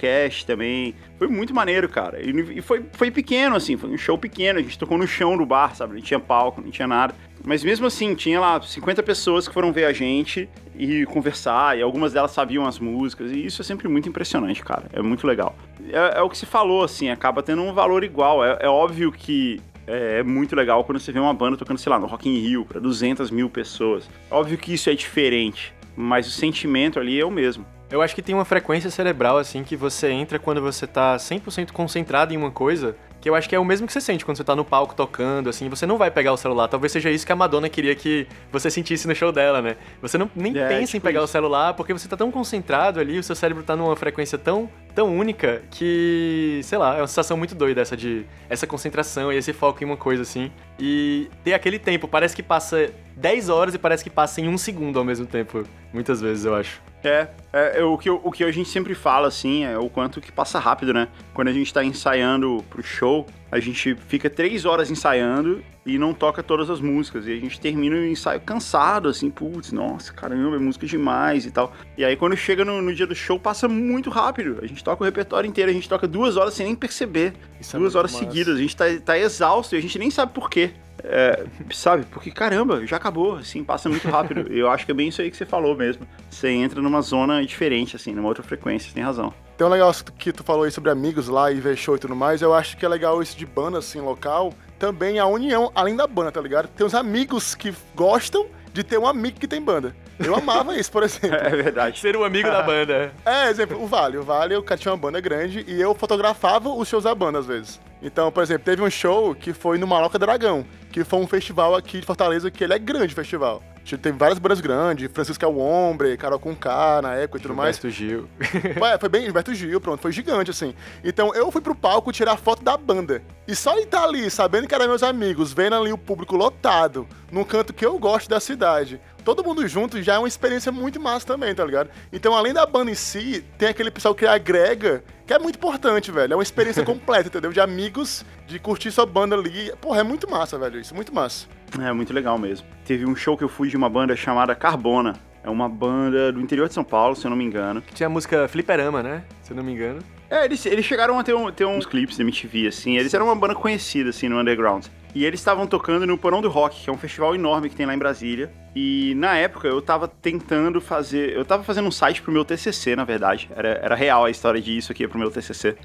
também. Foi muito maneiro, cara. E, e foi, foi pequeno, assim, foi um show pequeno. A gente tocou no chão do bar, sabe? Não tinha palco, não tinha nada. Mas mesmo assim, tinha lá 50 pessoas que foram ver a gente e conversar, e algumas delas sabiam as músicas, e isso é sempre muito impressionante, cara. É muito legal. É, é o que se falou, assim, acaba tendo um valor igual. É, é óbvio que é, é muito legal quando você vê uma banda tocando, sei lá, no Rock in Rio, pra 200 mil pessoas. Óbvio que isso é diferente, mas o sentimento ali é o mesmo. Eu acho que tem uma frequência cerebral, assim, que você entra quando você tá 100% concentrado em uma coisa, que eu acho que é o mesmo que você sente quando você tá no palco tocando, assim, você não vai pegar o celular. Talvez seja isso que a Madonna queria que você sentisse no show dela, né? Você não, nem É, pensa em tipo pegar o isso. celular, porque você tá tão concentrado ali, o seu cérebro tá numa frequência tão, tão única que, sei lá, é uma sensação muito doida essa de essa concentração e esse foco em uma coisa, assim. E ter aquele tempo, parece que passa 10 horas e parece que passa em um segundo ao mesmo tempo, muitas vezes, eu acho. É, é, é o, que, o que a gente sempre fala, assim, é o quanto que passa rápido, né? Quando a gente tá ensaiando pro show, a gente fica três horas ensaiando e não toca todas as músicas. E a gente termina o ensaio cansado, assim, putz, nossa, caramba, é música demais e tal. E aí quando chega no, no dia do show, passa muito rápido. A gente toca o repertório inteiro, a gente toca duas horas sem nem perceber. Isso é duas muito horas massa. seguidas, a gente tá, tá exausto e a gente nem sabe por quê. É, sabe? Porque caramba, já acabou, assim, passa muito rápido. Eu acho que é bem isso aí que você falou mesmo. Você entra numa zona diferente, assim, numa outra frequência, você tem razão. Tem um legal que tu falou aí sobre amigos lá e ver show e tudo mais. Eu acho que é legal isso de banda, assim, local. Também a união, além da banda, tá ligado? Tem uns amigos que gostam de ter um amigo que tem banda. Eu amava isso, por exemplo. É verdade. Ser o amigo da banda. É, exemplo, o Vale. O Vale, o cara tinha uma banda grande e eu fotografava os shows da banda às vezes. Então, por exemplo, teve um show que foi no Maloca Dragão, que foi um festival aqui de Fortaleza, que ele é grande festival. Teve várias bandas grandes, Francisco é o Hombre, Carol com K na época e tudo mais. Gilberto Gil. Ué, foi bem Gilberto Gil, pronto, foi gigante, assim. Então eu fui pro palco tirar foto da banda. E só de estar ali, sabendo que eram meus amigos, vendo ali o público lotado, num canto que eu gosto da cidade, todo mundo junto já é uma experiência muito massa também, tá ligado? Então, além da banda em si, tem aquele pessoal que agrega, que é muito importante, velho. É uma experiência completa, entendeu? De amigos, de curtir sua banda ali. Porra, é muito massa, velho, isso, muito massa. É muito legal mesmo. Teve um show que eu fui de uma banda chamada Carbona. É uma banda do interior de São Paulo, se eu não me engano. Tinha a música Fliperama, né? Se eu não me engano. É, eles, eles chegaram a ter, um- ter uns clipes da MTV, assim. Eles eram uma banda conhecida, assim, no underground. E eles estavam tocando no Porão do Rock, que é um festival enorme que tem lá em Brasília. E na época eu tava tentando fazer. Eu tava fazendo um site pro meu TCC, na verdade. Era, era real a história disso aqui pro meu TCC.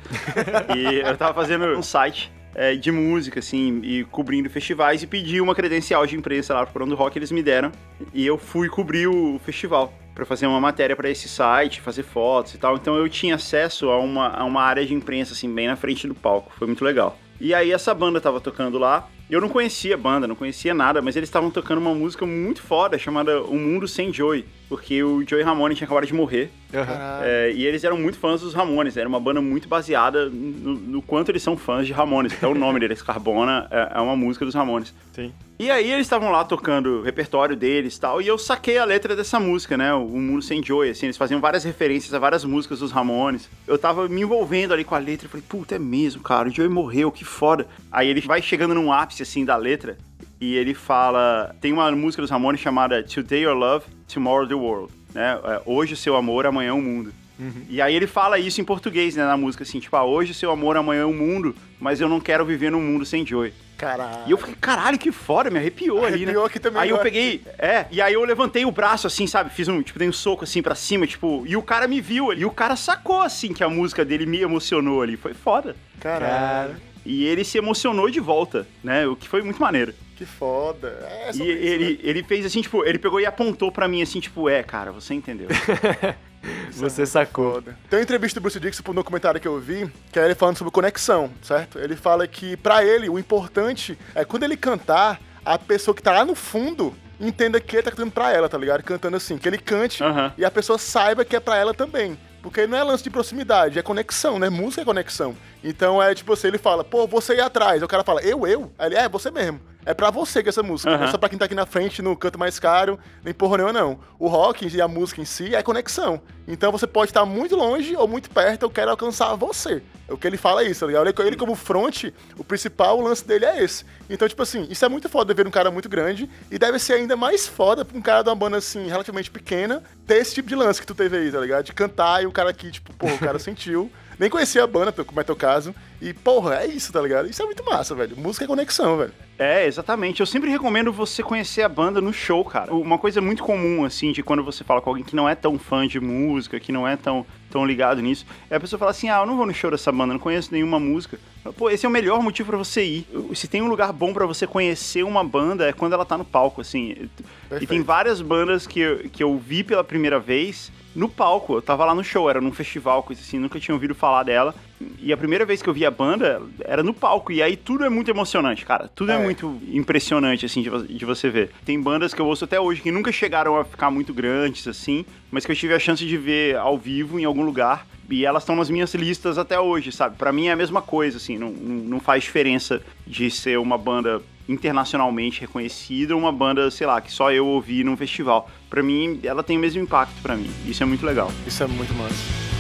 e eu tava fazendo um site é, de música, assim, e cobrindo festivais e pedi uma credencial de imprensa lá pro Porão do Rock, eles me deram. E eu fui cobrir o festival para fazer uma matéria para esse site, fazer fotos e tal. Então eu tinha acesso a uma, a uma área de imprensa, assim, bem na frente do palco. Foi muito legal. E aí essa banda tava tocando lá. Eu não conhecia a banda, não conhecia nada, mas eles estavam tocando uma música muito foda chamada O Mundo Sem Joey. Porque o Joey Ramone tinha acabado de morrer. É, e eles eram muito fãs dos Ramones, era uma banda muito baseada no, no quanto eles são fãs de Ramones. Até o nome deles, Carbona, é, é uma música dos Ramones. Sim. E aí eles estavam lá tocando o repertório deles e tal, e eu saquei a letra dessa música, né? O Mundo Sem Joy, assim, eles faziam várias referências a várias músicas dos Ramones. Eu tava me envolvendo ali com a letra, e falei, puta, é mesmo, cara, o Joey morreu, que foda. Aí ele vai chegando num ápice, assim, da letra, e ele fala... Tem uma música dos Ramones chamada Today Your Love, Tomorrow the World, né? É, Hoje o seu amor, amanhã o mundo. E aí ele fala isso em português, né, na música, assim, tipo, ah, hoje o seu amor, amanhã o mundo, mas eu não quero viver num mundo sem Joey. Caralho. E eu fiquei, caralho, que foda, me arrepiou, ali, né? Arrepiou aqui também, Aí eu agora. peguei, é, e aí eu levantei o braço assim, sabe? Fiz um, tipo, dei um soco assim pra cima, tipo, e o cara me viu ali. E o cara sacou assim que a música dele me emocionou ali. Foi foda. Caralho. E ele se emocionou de volta, né? O que foi muito maneiro. Que foda. É E sobre isso, ele, né? ele fez assim, tipo, ele pegou e apontou pra mim assim, tipo, é, cara, você entendeu. Você sacou. Foda. Tem uma entrevista do Bruce Dixon pro documentário que eu vi, que é ele falando sobre conexão, certo? Ele fala que, pra ele, o importante é quando ele cantar, a pessoa que tá lá no fundo entenda que ele tá cantando pra ela, tá ligado? Cantando assim, que ele cante e a pessoa saiba que é pra ela também. Porque não é lance de proximidade, é conexão, né? Música é conexão. Então é tipo assim, ele fala, pô, você ir atrás. O cara fala, eu, eu? Aí ele, é, você mesmo. É pra você que é essa música. Não é só pra quem tá aqui na frente no canto mais caro, nem porra nenhuma, não. O rock e a música em si é conexão. Então você pode estar muito longe ou muito perto, eu quero alcançar você. O que ele fala é isso, tá ligado? Ele, ele como front, o principal lance dele é esse. Então, tipo assim, isso é muito foda ver um cara muito grande e deve ser ainda mais foda pra um cara de uma banda assim, relativamente pequena, ter esse tipo de lance que tu teve aí, tá ligado? De cantar e o cara aqui, tipo, pô, o cara sentiu. Nem conhecia a banda, como é teu caso. E, porra, é isso, tá ligado? Isso é muito massa, velho. Música é conexão, velho. É, exatamente. Eu sempre recomendo você conhecer a banda no show, cara. Uma coisa muito comum, assim, de quando você fala com alguém que não é tão fã de música, que não é tão, tão ligado nisso, é a pessoa fala assim: ah, eu não vou no show dessa banda, não conheço nenhuma música. Pô, esse é o melhor motivo pra você ir. Se tem um lugar bom pra você conhecer uma banda, é quando ela tá no palco, assim. E tem Perfeito. várias bandas que eu, que eu vi pela primeira vez no palco. Eu tava lá no show, era num festival, coisa assim, nunca tinha ouvido falar dela. E a primeira vez que eu vi a banda era no palco. E aí tudo é muito emocionante, cara. Tudo é, É. muito impressionante, assim, de, de você ver. Tem bandas que eu ouço até hoje que nunca chegaram a ficar muito grandes, assim, mas que eu tive a chance de ver ao vivo em algum lugar. E elas estão nas minhas listas até hoje, sabe? Pra mim é a mesma coisa, assim, não, não faz diferença de ser uma banda internacionalmente reconhecida ou uma banda, sei lá, que só eu ouvi num festival. Pra mim, ela tem o mesmo impacto pra mim. Isso é muito legal. Isso é muito massa.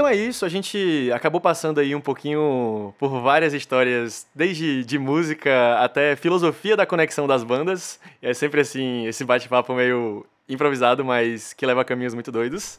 Então é isso, a gente acabou passando aí um pouquinho por várias histórias, desde de música até filosofia da conexão das bandas. É sempre assim, esse bate-papo meio improvisado, mas que leva a caminhos muito doidos.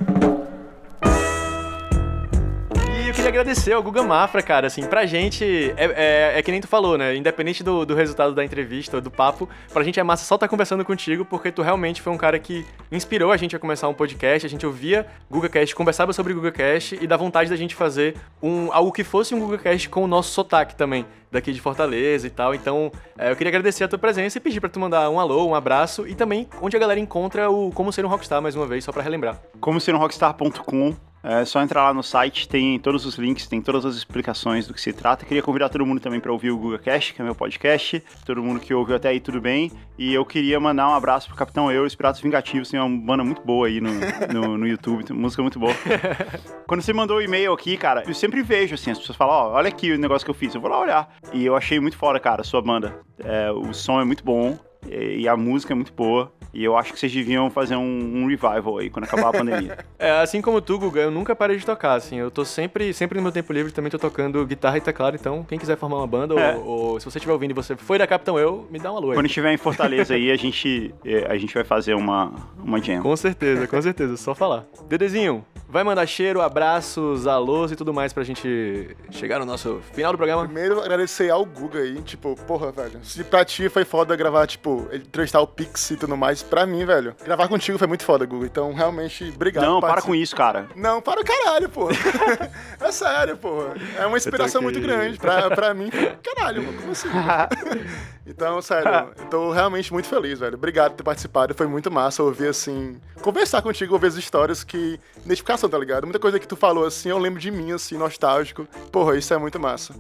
Queria agradecer ao Guga Mafra, cara, assim, pra gente, é, é, é que nem tu falou, né, independente do, do resultado da entrevista do papo, pra gente é massa só estar conversando contigo, porque tu realmente foi um cara que inspirou a gente a começar um podcast, a gente ouvia GugaCast, conversava sobre GugaCast e dá vontade da gente fazer um, algo que fosse um GugaCast com o nosso sotaque também, daqui de Fortaleza e tal, então é, eu queria agradecer a tua presença e pedir pra tu mandar um alô, um abraço e também onde a galera encontra o Como Ser um Rockstar, mais uma vez, só pra relembrar. Como ser um rockstar.com. É só entrar lá no site, tem todos os links, tem todas as explicações do que se trata. Queria convidar todo mundo também para ouvir o Google Cast, que é meu podcast. Todo mundo que ouviu até aí, tudo bem. E eu queria mandar um abraço pro Capitão Eu os Piratas Vingativos. Tem uma banda muito boa aí no, no, no YouTube, música muito boa. Quando você mandou o e-mail aqui, cara, eu sempre vejo assim, as pessoas falam, ó, olha aqui o negócio que eu fiz. Eu vou lá olhar. E eu achei muito fora, cara, a sua banda. É, o som é muito bom e a música é muito boa. E eu acho que vocês deviam fazer um, um revival aí quando acabar a pandemia. É, assim como tu, Guga, eu nunca parei de tocar, assim, eu tô sempre, sempre no meu tempo livre também tô tocando guitarra e teclado, então quem quiser formar uma banda, É. ou, ou se você estiver ouvindo e você foi da Capitão Eu, me dá uma lua aí. Quando estiver em Fortaleza aí, a gente, eh, a gente vai fazer uma, uma jam. Com certeza, com certeza, só falar. Dedezinho, vai mandar cheiro, abraços, alôs e tudo mais pra gente chegar no nosso final do programa. Primeiro, agradecer ao Guga aí, tipo, porra, velho. Se pra ti foi foda gravar, tipo, entrevistar o Pix e tudo mais, pra mim, velho, gravar contigo foi muito foda, Guga. Então, realmente, obrigado. Não, para com isso, cara. Não, para o caralho, pô. é sério, pô. É uma inspiração muito grande. Pra, pra mim, caralho, pô, como assim? Então, sério, eu tô realmente muito feliz, velho. Obrigado por ter participado. Foi muito massa ouvir, assim, conversar contigo, ouvir as histórias que. Identificação, tá ligado? Muita coisa que tu falou, assim, eu lembro de mim, assim, nostálgico. Porra, isso é muito massa.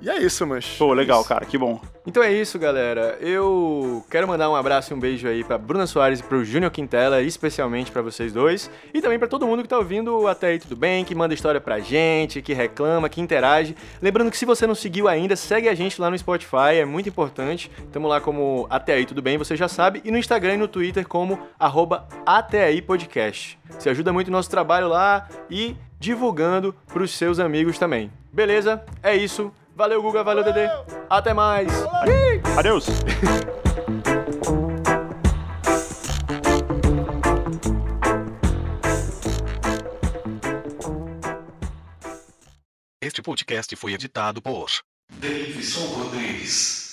E é isso, mas. Pô, legal, cara, que bom. Então é isso, galera. Eu quero mandar um abraço e um beijo aí pra Bruna Soares e pro Júnior Quintela, especialmente pra vocês dois. E também pra todo mundo que tá ouvindo até aí tudo bem, que manda história pra gente, que reclama, que interage. Lembrando que se você não seguiu ainda, segue a gente lá no Spotify, é muito importante. Tamo lá como Até Aí Tudo Bem, você já sabe. E no Instagram e no Twitter como arroba Até Aí Podcast. Você ajuda muito o nosso trabalho lá e divulgando pros seus amigos também. Beleza? É isso. Valeu, Guga. Valeu, Dedê. Até mais. Adeus! Este podcast foi editado por Davidson Rodrigues.